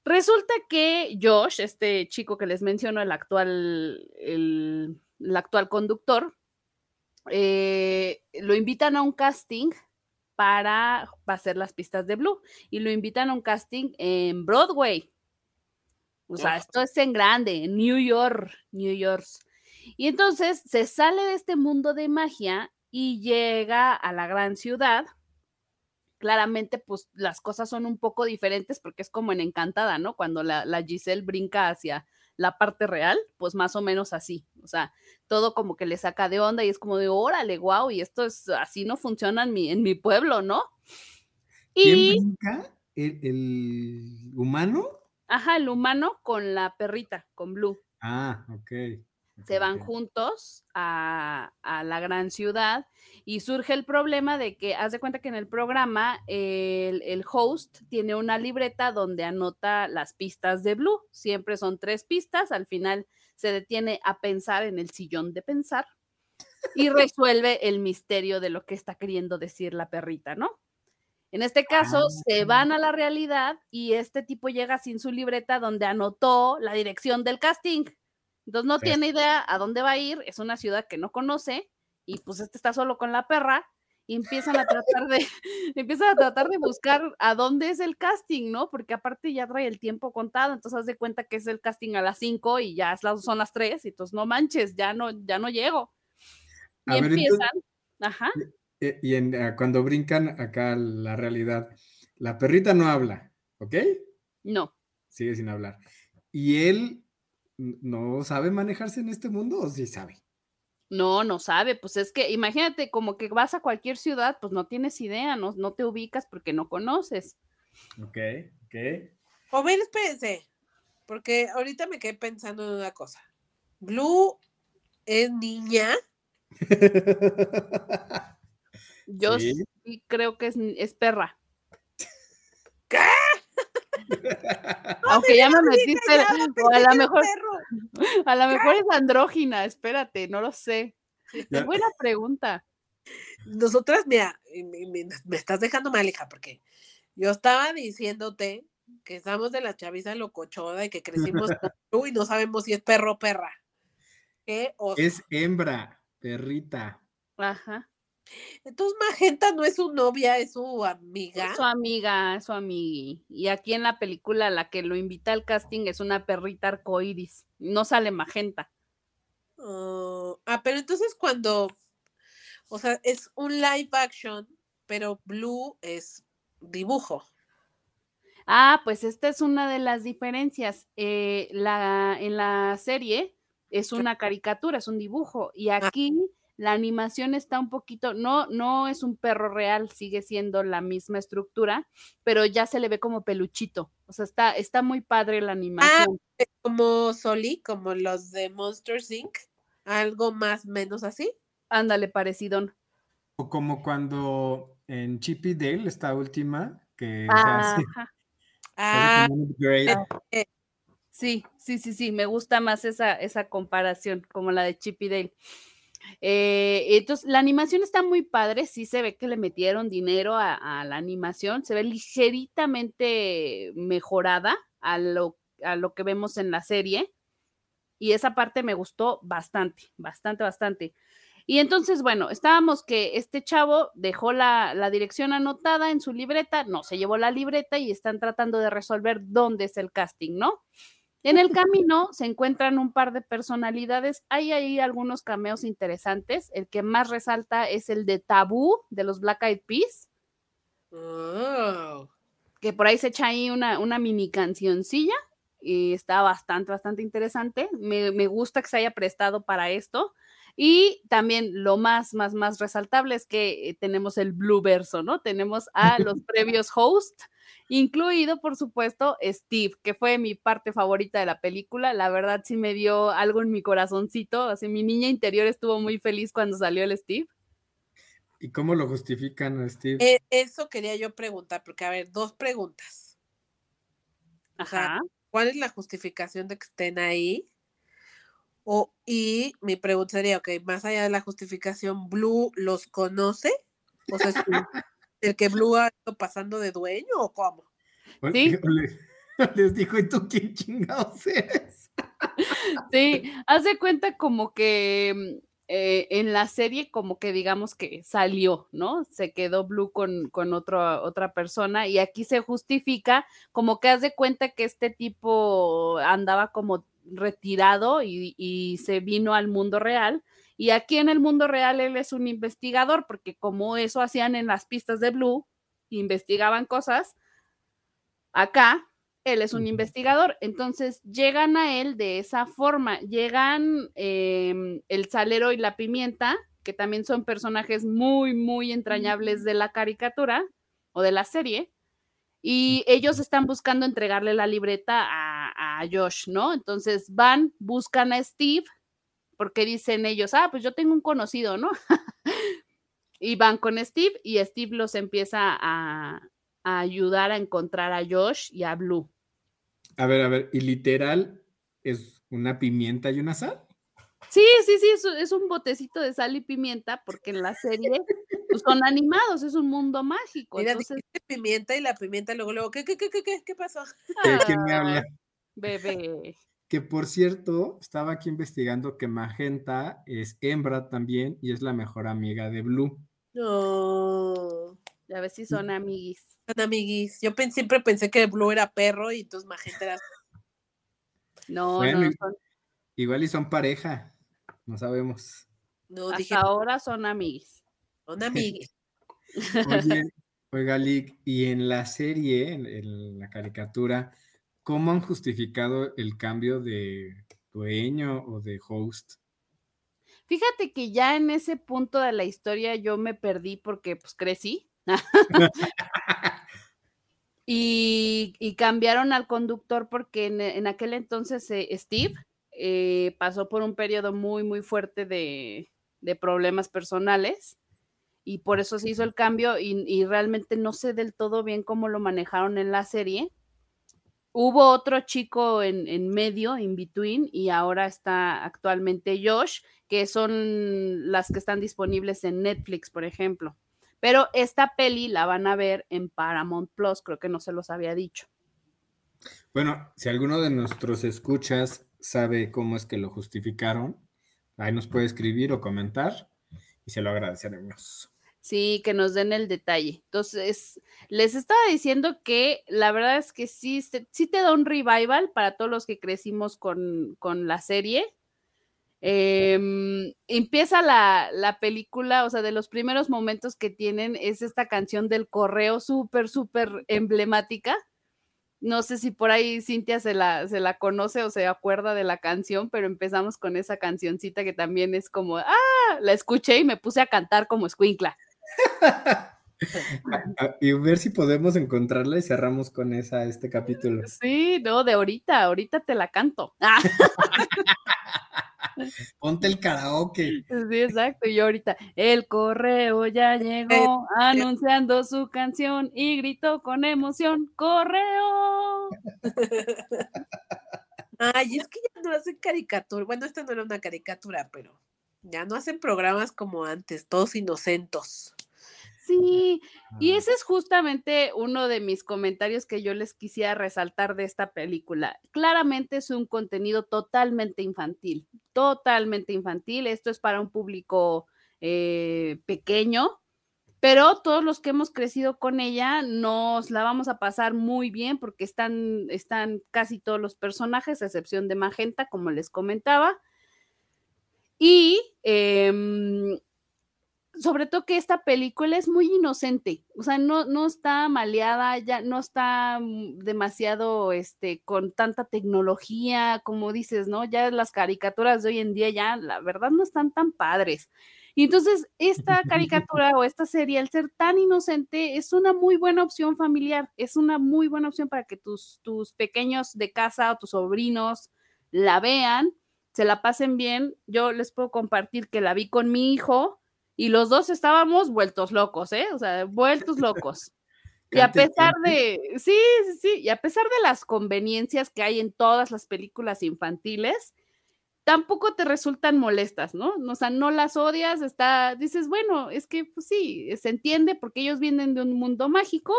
[SPEAKER 2] Resulta que Josh, este chico que les menciono, el actual, el, actual conductor, eh, lo invitan a un casting para hacer las pistas de Blue y lo invitan a un casting en Broadway. O sea, esto es en grande, en New York, New York. Y entonces se sale de este mundo de magia y llega a la gran ciudad. Claramente, pues las cosas son un poco diferentes porque es como en Encantada, ¿no? Cuando la, la Giselle brinca hacia la parte real, pues más o menos así. O sea, todo como que le saca de onda y es como de, órale, wow, y esto es así no funciona en mi, en mi pueblo, ¿no?
[SPEAKER 4] ¿Quién
[SPEAKER 2] Y,
[SPEAKER 4] brinca? ¿El, el humano?
[SPEAKER 2] ajá, el humano con la perrita, con Blue.
[SPEAKER 4] Ah, ok.
[SPEAKER 2] Se van juntos a, a la gran ciudad y surge el problema de que, haz de cuenta que en el programa el, el host tiene una libreta donde anota las pistas de Blue. Siempre son tres pistas, al final se detiene a pensar en el sillón de pensar y resuelve el misterio de lo que está queriendo decir la perrita, ¿no? En este caso, se
[SPEAKER 4] Ah.
[SPEAKER 2] van a la realidad y este tipo llega sin su libreta donde anotó la dirección del casting. Entonces no tiene idea a dónde va a ir, es una ciudad que no conoce y pues este está solo con la perra y empiezan a tratar de, empiezan a tratar de buscar a dónde es el casting, ¿no? Porque aparte ya trae el tiempo contado, entonces haz de cuenta que es el casting a las 5 y ya son las 3, y entonces no manches, ya no, ya no llego. Y empiezan, ajá.
[SPEAKER 4] Y, en, ah, cuando brincan acá la realidad, la perrita no habla, ¿ok?
[SPEAKER 2] No.
[SPEAKER 4] Sigue sin hablar. ¿Y él no sabe manejarse en este mundo o sí sabe?
[SPEAKER 2] No, no sabe, pues es que imagínate como que vas a cualquier ciudad, pues no tienes idea, no, no te ubicas porque no conoces.
[SPEAKER 4] Ok, ok.
[SPEAKER 3] O bien, espérense, porque ahorita me quedé pensando en una cosa. Blue es niña.
[SPEAKER 2] Yo sí, creo que es, es perra.
[SPEAKER 3] ¿Qué?
[SPEAKER 2] Aunque ya me metiste, o a lo mejor, a lo mejor es andrógina, espérate, no lo sé. Es buena pregunta.
[SPEAKER 3] Nosotras, mira, me, estás dejando mal, hija, porque yo estaba diciéndote que estamos de la chaviza locochoda y que crecimos y no sabemos si es perro o perra.
[SPEAKER 4] Es hembra, perrita.
[SPEAKER 2] Ajá.
[SPEAKER 3] Entonces Magenta no es su novia, es su amiga.
[SPEAKER 2] Es su amiga, es su amiga. Y aquí en la película la que lo invita al casting es una perrita arcoíris. No sale Magenta.
[SPEAKER 3] Oh, ah, pero entonces cuando, o sea, es un live action, pero Blue es dibujo.
[SPEAKER 2] Ah, pues esta es una de las diferencias. Eh, la, en la serie es una caricatura, es un dibujo. Y ah. La animación está un poquito, no, no es un perro real, sigue siendo la misma estructura, pero ya se le ve como peluchito. O sea, está, está muy padre la ah, animación.
[SPEAKER 3] como Soli, como los de Monster Inc. Algo más menos así.
[SPEAKER 2] Ándale, parecido.
[SPEAKER 4] O como cuando en Chippy Dale, esta última, que
[SPEAKER 2] ah, sí, sí, sí, sí, me gusta más esa, esa comparación, como la de Chippy Dale. Eh, entonces, la animación está muy padre, sí se ve que le metieron dinero a, la animación, se ve ligeritamente mejorada a lo, a lo que vemos en la serie. Y esa parte me gustó bastante, bastante, bastante. Y entonces, bueno, estábamos que este chavo dejó la, la, dirección anotada en su libreta, no se llevó la libreta y están tratando de resolver dónde es el casting, ¿no? En el camino se encuentran un par de personalidades. Hay ahí algunos cameos interesantes. El que más resalta es el de Tabú de los Black Eyed Peas.
[SPEAKER 3] Oh.
[SPEAKER 2] Que por ahí se echa ahí una, una mini cancioncilla y está bastante, bastante interesante. Me, me, gusta que se haya prestado para esto. Y también lo más, más, más resaltable es que eh, tenemos el Blue Verso, ¿no? Tenemos a los previos hosts incluido, por supuesto, Steve, que fue mi parte favorita de la película. La verdad sí me dio algo en mi corazoncito, así mi niña interior estuvo muy feliz cuando salió el Steve.
[SPEAKER 4] ¿Y cómo lo justifican, Steve?
[SPEAKER 3] Eh, eso quería yo preguntar, porque a ver, dos preguntas.
[SPEAKER 2] Ajá.
[SPEAKER 3] ¿Cuál es la justificación de que estén ahí? O, y mi pregunta sería, ok, más allá de la justificación, ¿Blue los conoce? O sea, el que Blue ha ido pasando de dueño o cómo?
[SPEAKER 2] Sí.
[SPEAKER 4] Les dijo, ¿y tú quién chingados eres?
[SPEAKER 2] Sí, hace cuenta como que eh, en la serie como que digamos que salió, ¿no? Se quedó Blue con, con otra persona y aquí se justifica como que hace cuenta que este tipo andaba como retirado y, y se vino al mundo real y aquí en el mundo real él es un investigador, porque como eso hacían en las pistas de Blue, investigaban cosas, acá él es un investigador. Entonces llegan a él de esa forma, llegan em, el salero y la pimienta, que también son personajes muy, muy entrañables de la caricatura o de la serie. Y ellos están buscando entregarle la libreta a, a Josh, ¿no? Entonces van, buscan a Steve, porque dicen ellos, ah, pues yo tengo un conocido, ¿no? y van con Steve y Steve los empieza a, ayudar a encontrar a Josh y a Blue.
[SPEAKER 4] A ver, a ver, ¿y literal es una pimienta y una sal?
[SPEAKER 2] Sí, sí, sí, es, un botecito de sal y pimienta porque en la serie pues, son animados, es un mundo mágico.
[SPEAKER 3] Mira, entonces... pimienta y la pimienta luego, luego, ¿qué, qué, qué, qué, qué pasó?
[SPEAKER 4] ¿Quién me habla?
[SPEAKER 2] Bebé.
[SPEAKER 4] Que por cierto, estaba aquí investigando que Magenta es hembra también y es la mejor amiga de Blue.
[SPEAKER 3] No.
[SPEAKER 2] Ya ves si son amiguis.
[SPEAKER 3] Son amiguis. Yo siempre pensé que Blue era perro y entonces Magenta era.
[SPEAKER 2] No, no,
[SPEAKER 4] Igual y son pareja. No sabemos.
[SPEAKER 2] No, Hasta ahora son amiguis.
[SPEAKER 3] Son amiguis.
[SPEAKER 4] Oye, oiga, Lick, y en la serie, en la caricatura, ¿cómo han justificado el cambio de dueño o de host?
[SPEAKER 2] Fíjate que ya en ese punto de la historia yo me perdí porque pues crecí. y, cambiaron al conductor porque en, aquel entonces eh, Steve eh, pasó por un periodo muy, muy fuerte de, de, problemas personales y por eso se hizo el cambio y, y realmente no sé del todo bien cómo lo manejaron en la serie Hubo otro chico en, medio, in between, y ahora está actualmente Josh, que son las que están disponibles en Netflix, por ejemplo. Pero esta peli la van a ver en Paramount Plus, creo que no se los había dicho.
[SPEAKER 4] Bueno, si alguno de nuestros escuchas sabe cómo es que lo justificaron, ahí nos puede escribir o comentar y se lo agradeceremos.
[SPEAKER 2] Sí, que nos den el detalle. Entonces, les estaba diciendo que la verdad es que sí, sí te da un revival para todos los que crecimos con, la serie. Em, empieza la, la, película, o sea, de los primeros momentos que tienen es esta canción del correo súper, súper emblemática. No sé si por ahí Cintia se la, se la conoce o se acuerda de la canción, pero empezamos con esa cancioncita que también es como, ah, la escuché y me puse a cantar como escuincla.
[SPEAKER 4] y ver si podemos encontrarla y cerramos con esa este capítulo.
[SPEAKER 2] Sí, no, de ahorita, ahorita te la canto.
[SPEAKER 4] Ponte el karaoke.
[SPEAKER 2] Sí, exacto. Y ahorita, el correo ya llegó anunciando su canción y gritó con emoción, correo.
[SPEAKER 3] Ay, es que ya no hacen caricatura. Bueno, esta no era una caricatura, pero ya no hacen programas como antes, todos inocentos.
[SPEAKER 2] Sí, y ese es justamente uno de mis comentarios que yo les quisiera resaltar de esta película. Claramente es un contenido totalmente infantil, totalmente infantil. Esto es para un público eh, pequeño, pero todos los que hemos crecido con ella nos la vamos a pasar muy bien porque están, están casi todos los personajes, a excepción de Magenta, como les comentaba. Y em, sobre todo que esta película es muy inocente, o sea, no, no está maleada, ya no está mm, demasiado, este, con tanta tecnología, como dices, ¿no? Ya las caricaturas de hoy en día ya, la verdad, no están tan padres. Y entonces, esta caricatura o esta serie, al ser tan inocente, es una muy buena opción familiar, es una muy buena opción para que tus, tus pequeños de casa o tus sobrinos la vean, se la pasen bien. Yo les puedo compartir que la vi con mi hijo, y los dos estábamos vueltos locos, ¿eh? O sea, vueltos locos. Y a pesar de, sí, sí, sí, y a pesar de las conveniencias que hay en todas las películas infantiles, tampoco te resultan molestas, ¿no? O sea, no las odias, está, dices, bueno, es que pues sí, se entiende porque ellos vienen de un mundo mágico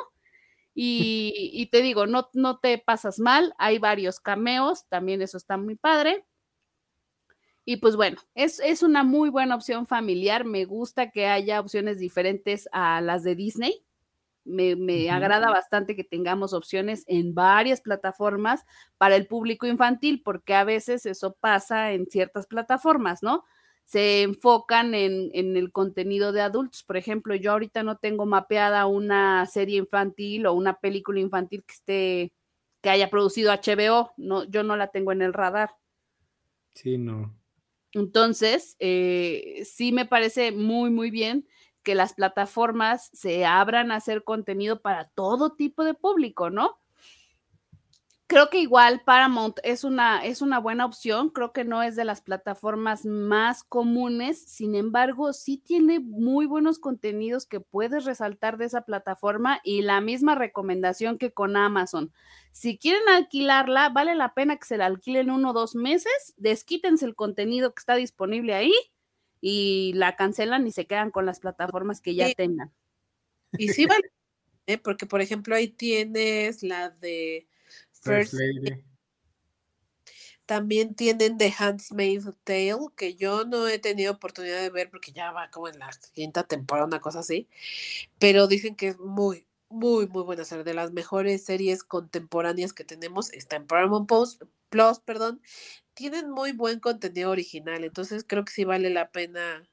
[SPEAKER 2] y, y te digo, no, no te pasas mal, hay varios cameos, también eso está muy padre. Y pues bueno, es, una muy buena opción familiar. Me gusta que haya opciones diferentes a las de Disney. Me, agrada bastante que tengamos opciones en varias plataformas para el público infantil, porque a veces eso pasa en ciertas plataformas, ¿no? Se enfocan en, en el contenido de adultos. Por ejemplo, yo ahorita no tengo mapeada una serie infantil o una película infantil que esté, que haya producido HBO. No, yo no la tengo en el radar.
[SPEAKER 4] Sí, no.
[SPEAKER 2] Entonces, eh, sí me parece muy, muy bien que las plataformas se abran a hacer contenido para todo tipo de público, ¿no? Creo que igual Paramount es una, es una buena opción, creo que no es de las plataformas más comunes, sin embargo, sí tiene muy buenos contenidos que puedes resaltar de esa plataforma y la misma recomendación que con Amazon. Si quieren alquilarla, vale la pena que se la alquilen uno o dos meses, desquítense el contenido que está disponible ahí y la cancelan y se quedan con las plataformas que ya tengan.
[SPEAKER 3] Y sí vale, ¿eh? porque por ejemplo ahí tienes la de También tienen The Handmaid's Tale, que yo no he tenido oportunidad de ver porque ya va como en la quinta temporada, una cosa así. Pero dicen que es muy, muy, muy buena serie. De las mejores series contemporáneas que tenemos. Está en Paramount Plus, Plus, perdón. Tienen muy buen contenido original. Entonces creo que sí vale la pena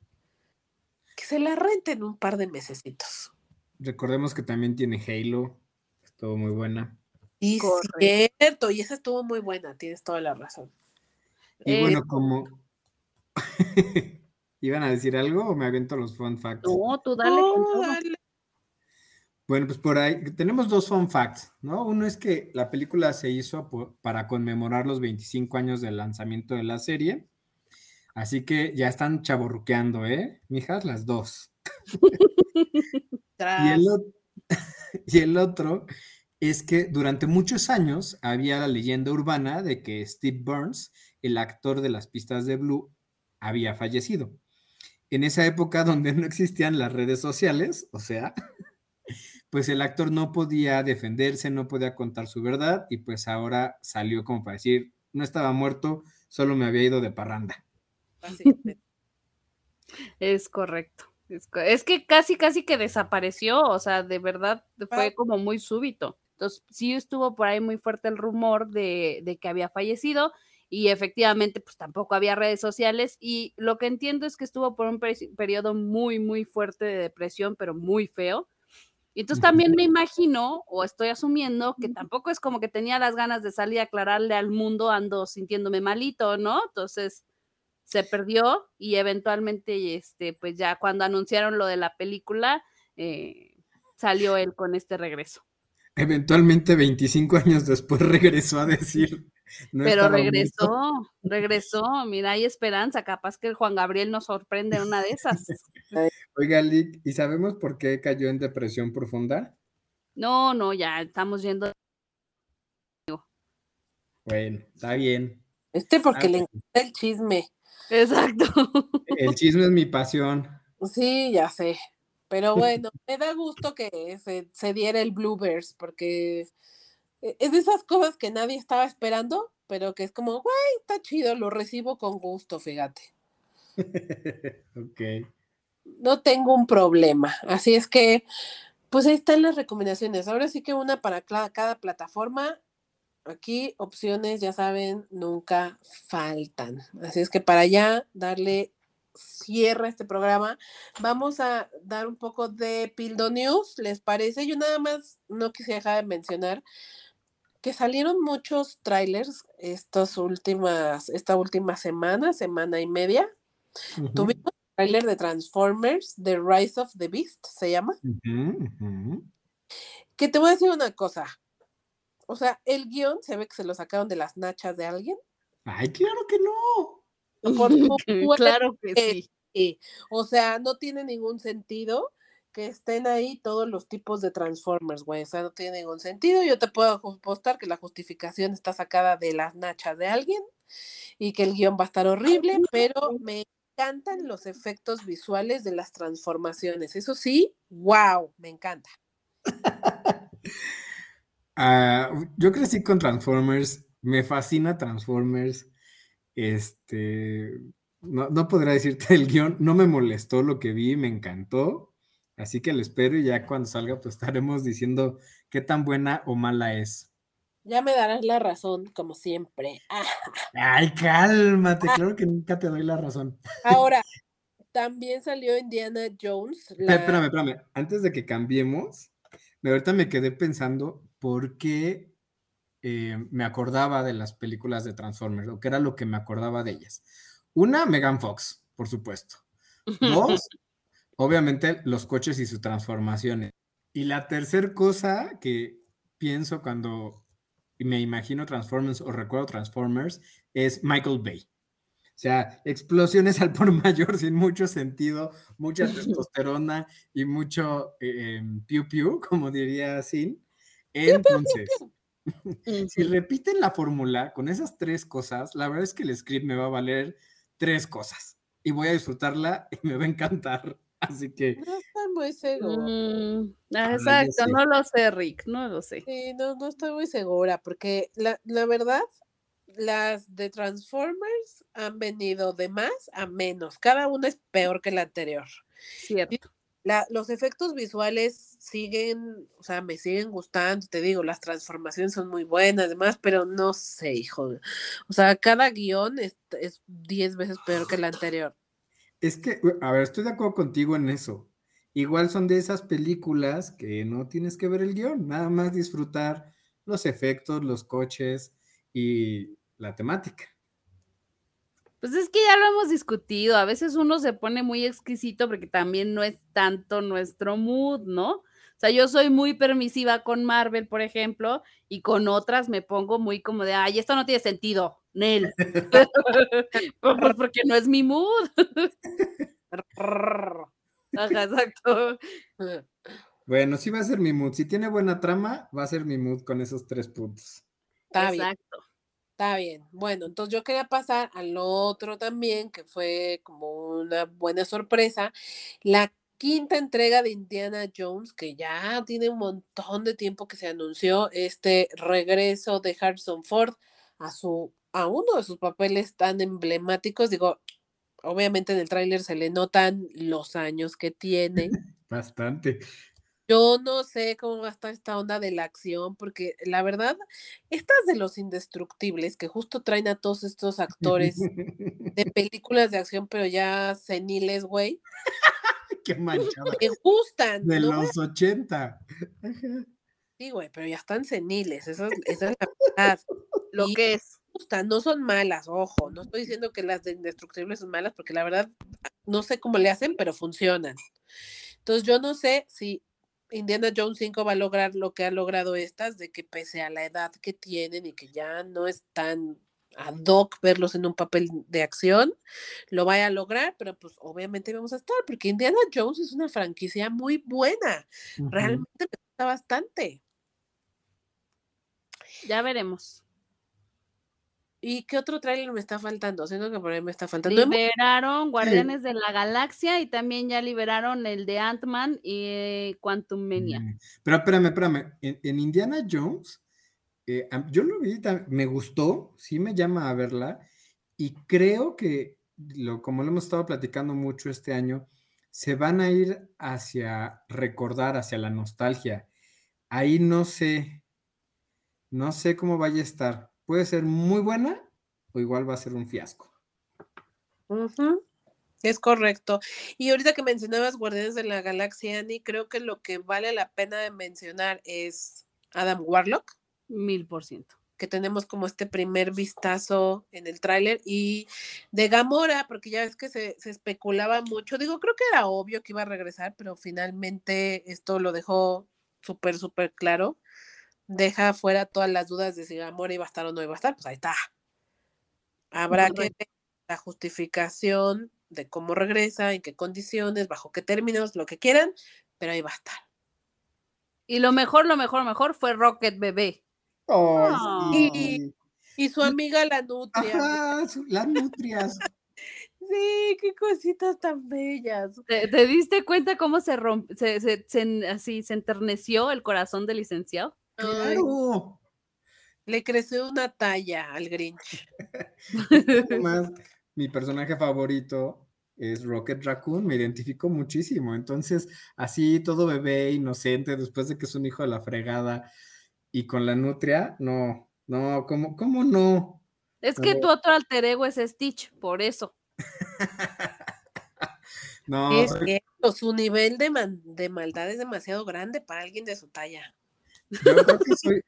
[SPEAKER 3] que se la renten un par de mesecitos.
[SPEAKER 4] Recordemos que también tiene Halo. Estuvo muy buena.
[SPEAKER 3] Y cierto, y esa estuvo muy buena, tienes toda la razón.
[SPEAKER 4] Y bueno, eh, como ¿Iban a decir algo o me aviento los fun facts?
[SPEAKER 2] No, tú dale, dale.
[SPEAKER 4] Bueno, pues por ahí tenemos dos fun facts, ¿no? Uno es que la película se hizo para conmemorar los 25 años del lanzamiento de la serie. Así que ya están chaborruqueando, ¿eh? Mijas, las dos. y, el, y el otro es que durante muchos años había la leyenda urbana de que Steve Burns, el actor de las pistas de Blue, había fallecido. En esa época donde no existían las redes sociales, o sea, pues el actor no podía defenderse, no podía contar su verdad y pues ahora salió como para decir, no estaba muerto, solo me había ido de parranda.
[SPEAKER 2] Es correcto. Es, que casi, casi que desapareció, o sea, de verdad fue como muy súbito. Entonces, sí estuvo por ahí muy fuerte el rumor de, que había fallecido y efectivamente, pues tampoco había redes sociales y lo que entiendo es que estuvo por un periodo muy, muy fuerte de depresión, pero muy feo. Y entonces también me imagino, o estoy asumiendo, que tampoco es como que tenía las ganas de salir a aclararle al mundo, ando sintiéndome malito, ¿no? Entonces se perdió y eventualmente, este, pues ya cuando anunciaron lo de la película, eh, salió él con este regreso.
[SPEAKER 4] Eventualmente, 25 años después, regresó a decir.
[SPEAKER 2] Pero regresó, regresó. Mira, hay esperanza. Capaz que Juan Gabriel nos sorprende en una de esas.
[SPEAKER 4] Oiga, Lick, ¿y sabemos por qué cayó en depresión profunda?
[SPEAKER 2] No, no, ya estamos yendo.
[SPEAKER 4] Bueno, está bien.
[SPEAKER 3] Este porque le encanta el chisme.
[SPEAKER 2] Exacto.
[SPEAKER 4] El chisme es mi pasión.
[SPEAKER 3] Sí, ya sé. Pero bueno, me da gusto que se, diera el Bluebirds, porque e, es de esas cosas que nadie estaba esperando, pero que es como, güey, está chido, lo recibo con gusto, fíjate.
[SPEAKER 4] ok.
[SPEAKER 3] No tengo un problema. Así es que, pues ahí están las recomendaciones. Ahora sí que una para cada plataforma. Aquí opciones, ya saben, nunca faltan. Así es que para allá darle cierra este programa, vamos a dar un poco de Pildo News, ¿les parece? Yo nada más no quisiera dejar de mencionar que salieron muchos trailers estas últimas, esta última semana, semana y media. Tuvimos un trailer de Transformers, The Rise of the Beast, se llama. Que te voy a decir una cosa. O sea, el guion se ve que se lo sacaron de las nachas de alguien.
[SPEAKER 4] Ay, claro que no.
[SPEAKER 2] claro que sí.
[SPEAKER 3] O sea, no tiene ningún sentido que estén ahí todos los tipos de Transformers, güey. O sea, no tiene ningún sentido. Yo te puedo apostar que la justificación está sacada de las nachas de alguien y que el guion va a estar horrible, pero me encantan los efectos visuales de las transformaciones. Eso sí, wow, me encanta.
[SPEAKER 4] Ah, yo crecí con Transformers, me fascina Transformers. Este, no, no podrá decirte el guion, no me molestó lo que vi, me encantó, así que lo espero y ya cuando salga pues estaremos diciendo qué tan buena o mala es.
[SPEAKER 3] Ya me darás la razón, como siempre.
[SPEAKER 4] Ay, cálmate, claro que nunca te doy la razón.
[SPEAKER 3] Ahora, también salió Indiana Jones.
[SPEAKER 4] Espérame, espérame, antes de que cambiemos, ahorita me quedé pensando por qué eh, me acordaba de las películas de Transformers, o que era lo que me acordaba de ellas. Una, Megan Fox, por supuesto. Dos, obviamente los coches y sus transformaciones. Y la tercera cosa que pienso cuando me imagino Transformers o recuerdo Transformers es Michael Bay. O sea, explosiones al por mayor sin mucho sentido, mucha testosterona y mucho eh, em, piu piu, como diría Sin. Entonces, si repiten la fórmula con esas tres cosas, la verdad es que el script me va a valer tres cosas y voy a disfrutarla y me va a encantar. Así que.
[SPEAKER 3] No estoy muy seguro.
[SPEAKER 2] Mm, ah, exacto, no lo sé, Rick, no lo sé.
[SPEAKER 3] Sí, no, no estoy muy segura, porque la, la verdad, las de Transformers han venido de más a menos. Cada una es peor que la anterior.
[SPEAKER 2] Cierto.
[SPEAKER 3] La, los efectos visuales siguen, o sea, me siguen gustando, te digo, las transformaciones son muy buenas, además, pero no sé, hijo. O sea, cada guion es, es diez veces peor que la anterior.
[SPEAKER 4] Es que, a ver, estoy de acuerdo contigo en eso. Igual son de esas películas que no tienes que ver el guion, nada más disfrutar los efectos, los coches y la temática.
[SPEAKER 2] Pues es que ya lo hemos discutido, a veces uno se pone muy exquisito porque también no es tanto nuestro mood, ¿no? O sea, yo soy muy permisiva con Marvel, por ejemplo, y con otras me pongo muy como de, ay, esto no tiene sentido, Nel. porque no es mi mood. Ajá, exacto.
[SPEAKER 4] Bueno, sí va a ser mi mood. Si tiene buena trama, va a ser mi mood con esos tres puntos.
[SPEAKER 3] Está exacto. Bien. Está bien. Bueno, entonces yo quería pasar al otro también, que fue como una buena sorpresa. La quinta entrega de Indiana Jones, que ya tiene un montón de tiempo que se anunció este regreso de Harrison Ford a su a uno de sus papeles tan emblemáticos. Digo, obviamente en el tráiler se le notan los años que tiene.
[SPEAKER 4] Bastante.
[SPEAKER 3] Yo no sé cómo va a estar esta onda de la acción, porque la verdad, estas de los indestructibles que justo traen a todos estos actores de películas de acción, pero ya seniles, güey.
[SPEAKER 4] Qué manchada.
[SPEAKER 3] Me gustan.
[SPEAKER 4] De los 80.
[SPEAKER 3] Sí, güey, pero ya están seniles, esa, es la verdad.
[SPEAKER 2] Lo que es.
[SPEAKER 3] Gustan, no son malas, ojo, no estoy diciendo que las de indestructibles son malas, porque la verdad, no sé cómo le hacen, pero funcionan. Entonces yo no sé si Indiana Jones 5 va a lograr lo que ha logrado estas, de que pese a la edad que tienen y que ya no es tan ad hoc verlos en un papel de acción, lo vaya a lograr, pero pues obviamente vamos a estar, porque Indiana Jones es una franquicia muy buena, realmente me gusta bastante.
[SPEAKER 2] Ya veremos.
[SPEAKER 3] ¿Y qué otro tráiler me está faltando? Siento que por ahí me está faltando.
[SPEAKER 2] Liberaron Guardianes de la Galaxia y también ya liberaron el de Ant-Man y Quantum Mania. Mm,
[SPEAKER 4] pero espérame, espérame. En, Indiana Jones, eh, yo lo vi, me gustó, sí me llama a verla y creo que, lo, como lo hemos estado platicando mucho este año, se van a ir hacia recordar, hacia la nostalgia. Ahí no sé, no sé cómo vaya a estar puede ser muy buena o igual va a ser un fiasco.
[SPEAKER 3] Es correcto. Y ahorita que mencionabas Guardianes de la Galaxia, Annie, creo que lo que vale la pena de mencionar es Adam Warlock.
[SPEAKER 2] Mil por ciento.
[SPEAKER 3] Que tenemos como este primer vistazo en el tráiler. Y de Gamora, porque ya ves que se, se, especulaba mucho. Digo, creo que era obvio que iba a regresar, pero finalmente esto lo dejó súper, súper claro deja fuera todas las dudas de si Gamora iba a estar o no iba a estar, pues ahí está. Habrá que ver la justificación de cómo regresa, en qué condiciones, bajo qué términos, lo que quieran, pero ahí va a estar.
[SPEAKER 2] Y lo mejor, lo mejor, mejor fue Rocket Bebé.
[SPEAKER 3] y, su amiga la nutria.
[SPEAKER 4] Ajá, las nutrias.
[SPEAKER 3] Sí, qué cositas tan bellas.
[SPEAKER 2] ¿Te, diste cuenta cómo se rompe, se, así se enterneció el corazón del licenciado?
[SPEAKER 4] Claro.
[SPEAKER 3] le creció una talla al Grinch.
[SPEAKER 4] Además, mi personaje favorito es Rocket Raccoon, me identifico muchísimo. Entonces, así todo bebé inocente, después de que es un hijo de la fregada y con la nutria, no, no, ¿cómo, cómo no?
[SPEAKER 2] Es que tu otro alter ego es Stitch, por eso.
[SPEAKER 3] no. Es que su nivel de, de maldad es demasiado grande para alguien de su talla.
[SPEAKER 4] Yo creo que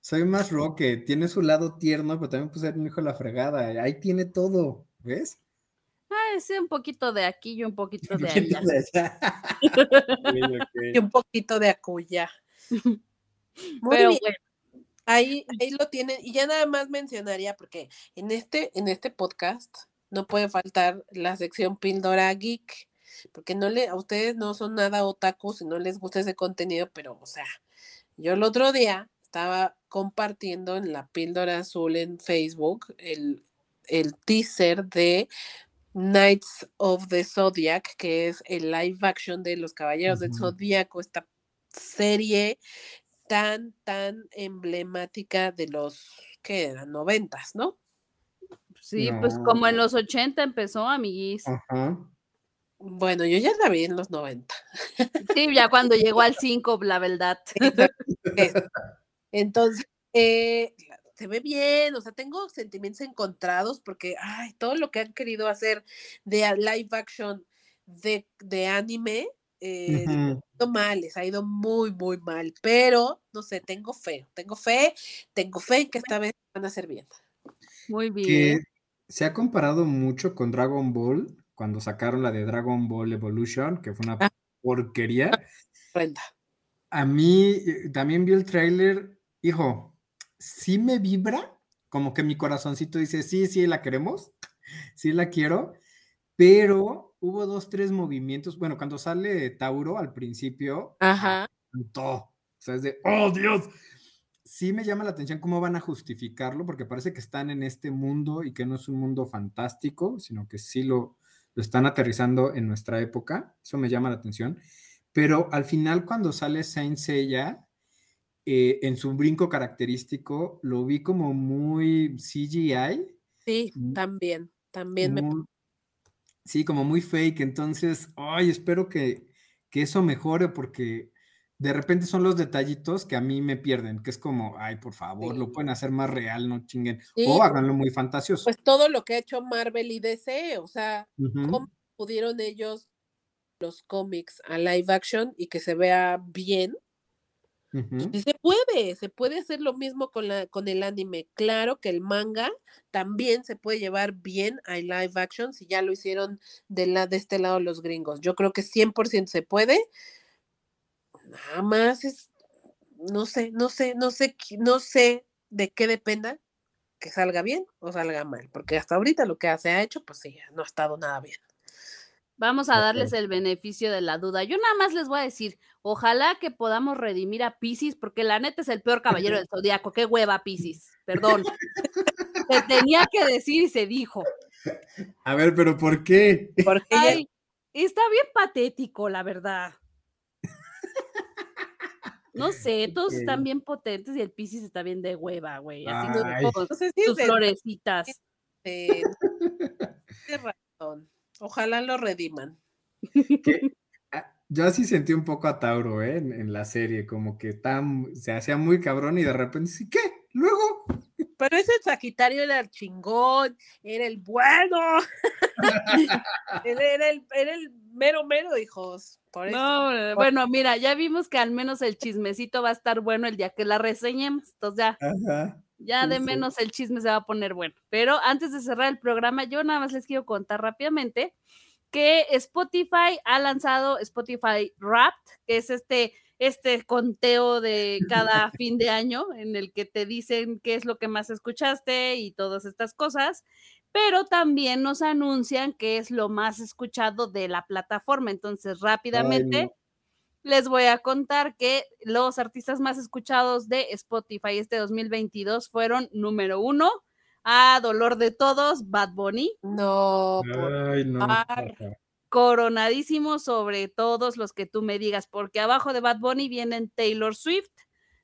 [SPEAKER 4] soy, más Roque, tiene su lado tierno, pero también puede ser un hijo de la fregada. Ahí tiene todo, ¿ves?
[SPEAKER 2] Ah, sí, un poquito de aquí y un poquito de allá.
[SPEAKER 3] Y un poquito de acuya. pero bueno. Ahí, ahí lo tienen, y ya nada más mencionaría, porque en este, en este podcast no puede faltar la sección Píldora Geek, porque no le, a ustedes no son nada otakus y no les gusta ese contenido, pero, o sea, yo el otro día estaba compartiendo en la píldora azul en Facebook el, teaser de Knights of the Zodiac, que es el live action de los Caballeros del Zodíaco, esta serie tan, tan emblemática de los, ¿qué eran? Noventas, ¿no?
[SPEAKER 2] Sí, pues como en los 80 empezó, amiguis. Ajá.
[SPEAKER 3] Bueno, yo ya la vi en los 90.
[SPEAKER 2] Sí, ya cuando llegó al 5, la verdad.
[SPEAKER 3] Entonces, eh, se ve bien, o sea, tengo sentimientos encontrados porque, ay, todo lo que han querido hacer de live action de, de anime, eh, ha ido mal, les ha ido muy, muy mal, pero, no sé, tengo fe, tengo fe, tengo fe en que esta vez van a ser bien.
[SPEAKER 2] Muy bien.
[SPEAKER 4] se ha comparado mucho con Dragon Ball, cuando sacaron la de Dragon Ball Evolution, que fue una ah. porquería. A mí eh, también vi el tráiler, hijo, sí me vibra, como que mi corazoncito dice, sí, sí, la queremos, sí la quiero, pero hubo dos, tres movimientos, bueno, cuando sale Tauro al principio,
[SPEAKER 3] Ajá.
[SPEAKER 4] todo, o sea, es de, oh Dios, sí me llama la atención cómo van a justificarlo, porque parece que están en este mundo y que no es un mundo fantástico, sino que sí lo, lo están aterrizando en nuestra época, eso me llama la atención, pero al final cuando sale Saint Seiya, eh, en su brinco característico, lo vi como muy CGI.
[SPEAKER 3] Sí, mm, también, también me...
[SPEAKER 4] Sí, como muy fake, entonces, ay, espero que, que eso mejore porque de repente son los detallitos que a mí me pierden, que es como, ay, por favor, lo pueden hacer más real, no chinguen, o háganlo muy fantasioso.
[SPEAKER 3] Pues todo lo que ha hecho Marvel y DC, o sea, ¿cómo pudieron ellos los cómics a live action y que se vea bien? Y se puede, se puede hacer lo mismo con, la, con el anime. Claro que el manga también se puede llevar bien a live action si ya lo hicieron de, la, de este lado los gringos. Yo creo que 100% se puede nada más es, no sé, no sé, no sé, no sé de qué dependa que salga bien o salga mal, porque hasta ahorita lo que se ha hecho, pues sí, no ha estado nada bien.
[SPEAKER 2] Vamos a darles el beneficio de la duda. Yo nada más les voy a decir, ojalá que podamos redimir a Pisces, porque la neta es el peor caballero del zodiaco. Qué hueva, Pisces. Perdón. se tenía que decir y se dijo.
[SPEAKER 4] A ver, pero ¿por qué?
[SPEAKER 2] Porque está bien patético, la verdad. No sé, todos están bien potentes y el Pisces está bien de hueva, güey. Así con sus florecitas.
[SPEAKER 3] razón. Ojalá lo rediman.
[SPEAKER 4] Ah, yo así sentí un poco a Tauro, ¿eh? En, la serie, como que tan, se hacía muy cabrón y de repente, ¿sí qué? Luego.
[SPEAKER 3] Pero ese Sagitario era el chingón, era el bueno. era, el, era el mero, mero, hijos.
[SPEAKER 2] No, bueno, mira, ya vimos que al menos el chismecito va a estar bueno el día que la reseñemos. Entonces ya, ya de menos el chisme se va a poner bueno. Pero antes de cerrar el programa, yo nada más les quiero contar rápidamente que Spotify ha lanzado Spotify Wrapped, que es este, este conteo de cada fin de año en el que te dicen qué es lo que más escuchaste y todas estas cosas pero también nos anuncian que es lo más escuchado de la plataforma. Entonces, rápidamente les voy a contar que los artistas más escuchados de Spotify este 2022 fueron número uno, a dolor de todos, Bad Bunny.
[SPEAKER 3] No,
[SPEAKER 2] coronadísimo sobre todos los que tú me digas, porque abajo de Bad Bunny vienen Taylor Swift,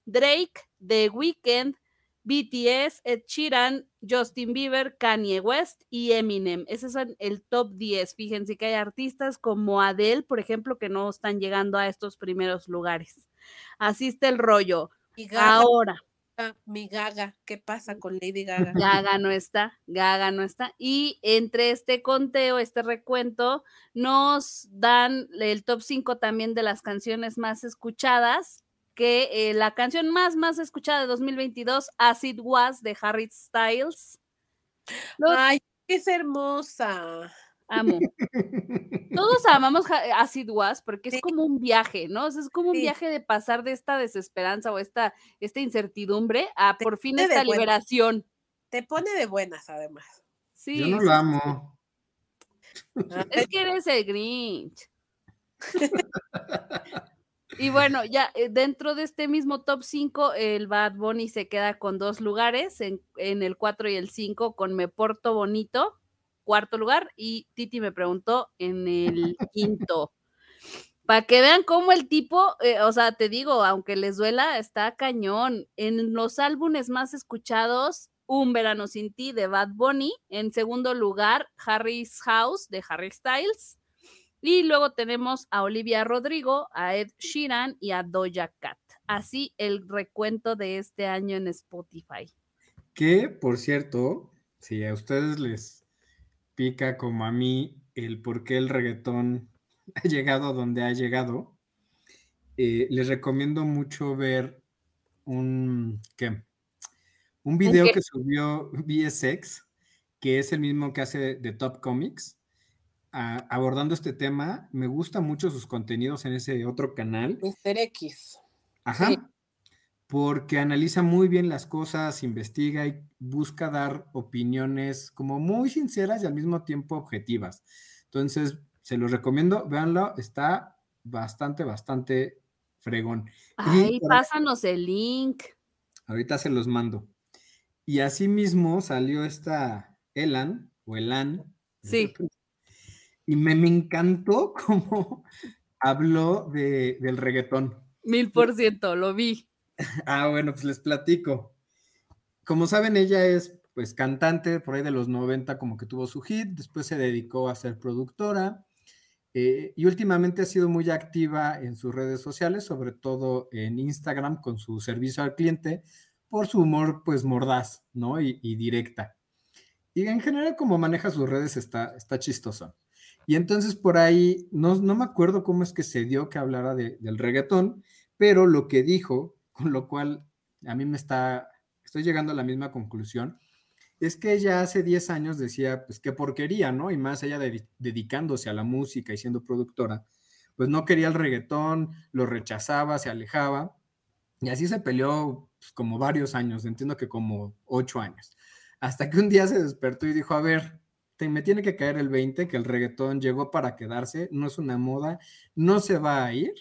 [SPEAKER 2] Drake, The Weeknd, BTS, Ed Sheeran, Justin Bieber, Kanye West y Eminem. Ese es el top 10. Fíjense que hay artistas como Adele, por ejemplo, que no están llegando a estos primeros lugares. Así está el rollo. Ahora.
[SPEAKER 3] Mi Gaga, ¿qué pasa con Lady Gaga?
[SPEAKER 2] Gaga no está, Gaga no está. Y entre este conteo, este recuento, nos dan el top 5 también de las canciones más escuchadas que eh, la canción más, más escuchada de 2022, Acid Was, de Harry Styles.
[SPEAKER 3] Ay, es hermosa.
[SPEAKER 2] Amo. Todos amamos Acid Was porque es como un viaje, ¿no? es como un viaje de pasar de esta desesperanza o esta, esta incertidumbre a por fin esta liberación.
[SPEAKER 3] Te pone de buenas, además.
[SPEAKER 4] Sí. Yo no lo amo.
[SPEAKER 2] Es que eres el Grinch. Y bueno, ya eh, dentro de este mismo top 5, el Bad Bunny se queda con dos lugares, en, el 4 y el 5 con Me Porto Bonito, cuarto lugar, y Titi me preguntó en el quinto. Para que vean cómo el tipo, eh, o sea, te digo, aunque les duela, está cañón. En los álbumes más escuchados, Un Verano Sin Ti de Bad Bunny. En segundo lugar, Harry's House de Harry Styles. Y luego tenemos a Olivia Rodrigo, a Ed Sheeran y a Doja Cat. Así el recuento de este año en Spotify.
[SPEAKER 4] Que, por cierto, si a ustedes les pica como a mí el por qué el reggaetón ha llegado donde ha llegado, eh, les recomiendo mucho ver un, ¿qué? un video que subió VSX, que es el mismo que hace de Top Comics, abordando este tema. Me gusta mucho sus contenidos en ese otro canal.
[SPEAKER 3] Mr. X.
[SPEAKER 4] Ajá. Porque analiza muy bien las cosas, investiga y busca dar opiniones como muy sinceras y al mismo tiempo objetivas. Entonces, se los recomiendo, véanlo, está bastante, bastante fregón.
[SPEAKER 2] Ay, pásanos el link.
[SPEAKER 4] Ahorita se los mando. Y así mismo salió esta Elan, o Elan.
[SPEAKER 2] Sí.
[SPEAKER 4] Y me, encantó cómo habló de, del reggaetón.
[SPEAKER 2] Mil por ciento, lo vi.
[SPEAKER 4] Ah, bueno, pues les platico. Como saben, ella es pues cantante por ahí de los 90, como que tuvo su hit, después se dedicó a ser productora eh, y últimamente ha sido muy activa en sus redes sociales, sobre todo en Instagram con su servicio al cliente, por su humor pues mordaz, ¿no? Y, directa. Y en general como maneja sus redes está, está chistoso. Y entonces por ahí, no, no me acuerdo cómo es que se dio que hablara del reggaetón, pero lo que dijo, con lo cual a mí me está, estoy llegando a la misma conclusión, es que ella hace 10 años decía, pues qué porquería, ¿no? Y más ella dedicándose a la música y siendo productora, pues no quería el reggaetón, lo rechazaba, se alejaba, y así se peleó pues, como varios años, entiendo que como 8 años, hasta que un día se despertó y dijo, a ver, me tiene que caer el 20, que el reggaetón llegó para quedarse, no es una moda, no se va a ir.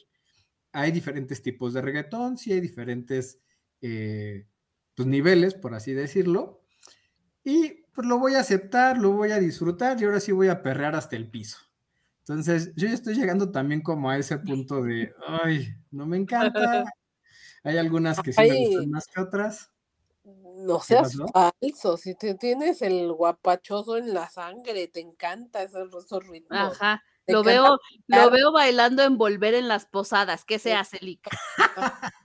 [SPEAKER 4] Hay diferentes tipos de reggaetón, sí hay diferentes eh, pues, niveles, por así decirlo, y pues lo voy a aceptar, lo voy a disfrutar y ahora sí voy a perrear hasta el piso. Entonces, yo ya estoy llegando también como a ese punto de, ay, no me encanta. Hay algunas que sí me gustan más que otras.
[SPEAKER 3] No seas falso, si te tienes el guapachoso en la sangre, te encanta ese, esos ritmos.
[SPEAKER 2] Ajá, lo veo, lo veo bailando en volver en las posadas. ¿Qué se hace, Lica?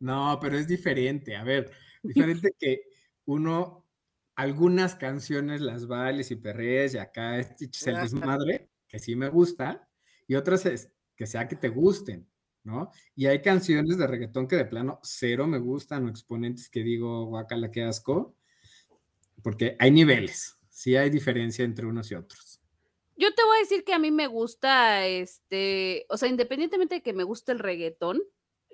[SPEAKER 4] no, pero es diferente. A ver, diferente que uno algunas canciones las bailes y perrees y acá es el desmadre, que sí me gusta, y otras es que sea que te gusten, ¿no? Y hay canciones de reggaetón que de plano cero me gustan o exponentes que digo, guacala, qué asco, porque hay niveles, sí hay diferencia entre unos y otros.
[SPEAKER 2] Yo te voy a decir que a mí me gusta, este, o sea, independientemente de que me guste el reggaetón,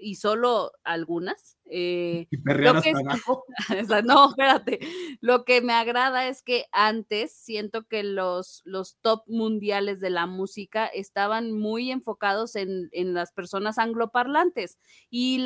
[SPEAKER 2] y solo algunas. Eh, no, espérate. Lo que me agrada es que antes siento que los, los top mundiales de la música estaban muy enfocados en, las personas angloparlantes. Y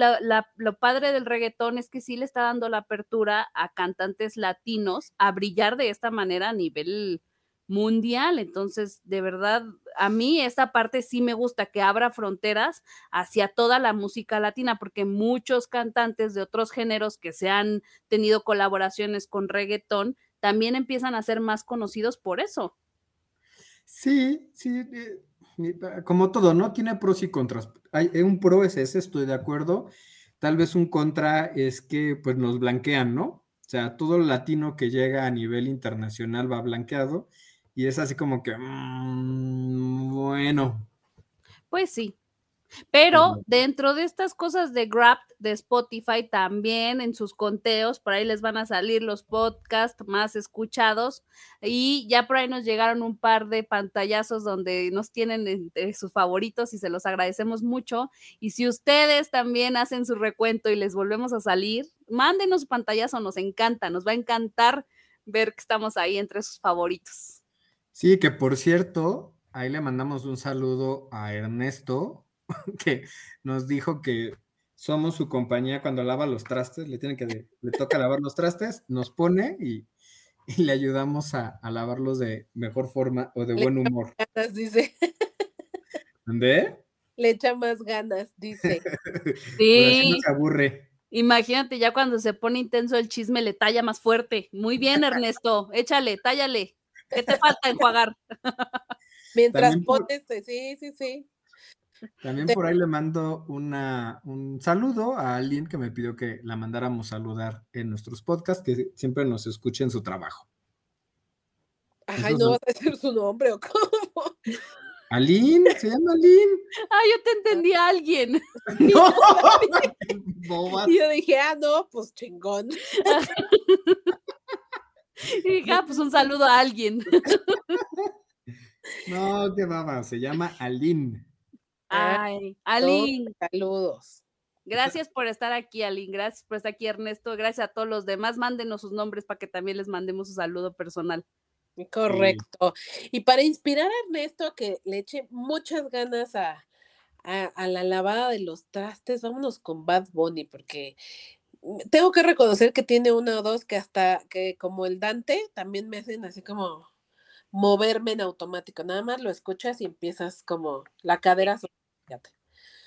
[SPEAKER 2] lo padre del reggaetón es que sí le está dando la apertura a cantantes latinos a brillar de esta manera a nivel mundial. Entonces, de verdad, a mí esta parte sí me gusta, que abra fronteras hacia toda la música latina, porque muchos cantantes de otros géneros que se han tenido colaboraciones con reggaetón, también empiezan a ser más conocidos por eso.
[SPEAKER 4] Sí, sí, eh, como todo, ¿no? Tiene pros y contras. Hay, eh, un pro es ese, estoy de acuerdo. Tal vez un contra es que pues nos blanquean, ¿no? O sea, todo latino que llega a nivel internacional va blanqueado y es así como que, mm, bueno.
[SPEAKER 2] Pues sí. Pero dentro de estas cosas de Grab, de Spotify, también en sus conteos, por ahí les van a salir los podcasts más escuchados. Y ya por ahí nos llegaron un par de pantallazos donde nos tienen sus favoritos y se los agradecemos mucho. Y si ustedes también hacen su recuento y les volvemos a salir, mándenos su pantallazo, nos encanta, nos va a encantar ver que estamos ahí entre sus favoritos.
[SPEAKER 4] Sí, que por cierto, ahí le mandamos un saludo a Ernesto, que nos dijo que somos su compañía cuando lava los trastes, le tiene que, le toca lavar los trastes, nos pone y, le ayudamos a, lavarlos de mejor forma o de buen humor.
[SPEAKER 3] Ganas, dice.
[SPEAKER 4] ¿Dónde?
[SPEAKER 3] Le echa más ganas, dice.
[SPEAKER 2] Sí.
[SPEAKER 4] se aburre.
[SPEAKER 2] Imagínate, ya cuando se pone intenso el chisme, le talla más fuerte. Muy bien, Ernesto, échale, tállale. ¿Qué te falta enjuagar?
[SPEAKER 3] Mientras pones, sí, sí, sí.
[SPEAKER 4] También por ahí le mando una, un saludo a alguien que me pidió que la mandáramos saludar en nuestros podcasts, que siempre nos escuche en su trabajo.
[SPEAKER 3] Ay, no vas a decir su nombre o cómo.
[SPEAKER 4] Aline, se llama Aline.
[SPEAKER 2] Ah, yo te entendí a alguien.
[SPEAKER 3] No. Y yo dije, ah, no, pues chingón.
[SPEAKER 2] Y dije, ah, pues un saludo a alguien.
[SPEAKER 4] No, qué baba, se llama Aline.
[SPEAKER 2] Ay, Aline.
[SPEAKER 3] Saludos.
[SPEAKER 2] Gracias por estar aquí, Aline. Gracias por estar aquí, Ernesto. Gracias a todos los demás. Mándenos sus nombres para que también les mandemos un saludo personal.
[SPEAKER 3] Correcto. Y para inspirar a Ernesto que le eche muchas ganas a, a, la lavada de los trastes, vámonos con Bad Bunny, porque tengo que reconocer que tiene uno o dos que hasta que como el Dante también me hacen así como moverme en automático. Nada más lo escuchas y empiezas como la cadera.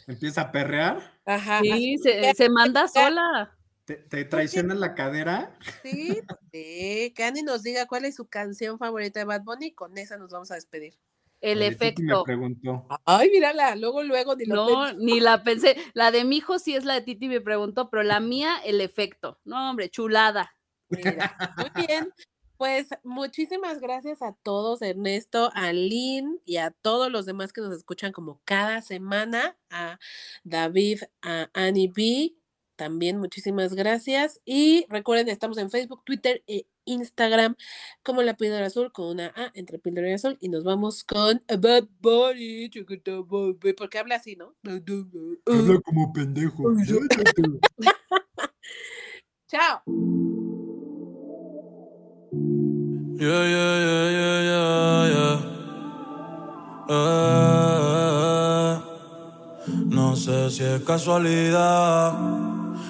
[SPEAKER 4] Empieza a perrear.
[SPEAKER 2] Ajá. Sí, se, manda sola.
[SPEAKER 4] ¿Te, traiciona la cadera?
[SPEAKER 3] Sí, sí. Que Annie nos diga cuál es su canción favorita de Bad Bunny. Con esa nos vamos a despedir.
[SPEAKER 2] El efecto.
[SPEAKER 4] Me preguntó.
[SPEAKER 3] Ay, mírala, luego, luego
[SPEAKER 2] ni No, ni la pensé. La de mi hijo sí es la de Titi me preguntó, pero la mía, el efecto. No, hombre, chulada.
[SPEAKER 3] muy bien. Pues muchísimas gracias a todos, Ernesto, a Lynn y a todos los demás que nos escuchan como cada semana, a David, a Annie B. También muchísimas gracias. Y recuerden, estamos en Facebook, Twitter e Instagram como la píldora azul con una A entre píldora y azul. Y nos vamos con Bad Bunny, porque habla así, ¿no?
[SPEAKER 4] Habla como pendejo.
[SPEAKER 3] Chao.
[SPEAKER 5] Yeah, yeah, yeah, yeah, yeah, yeah. Eh, no sé si es casualidad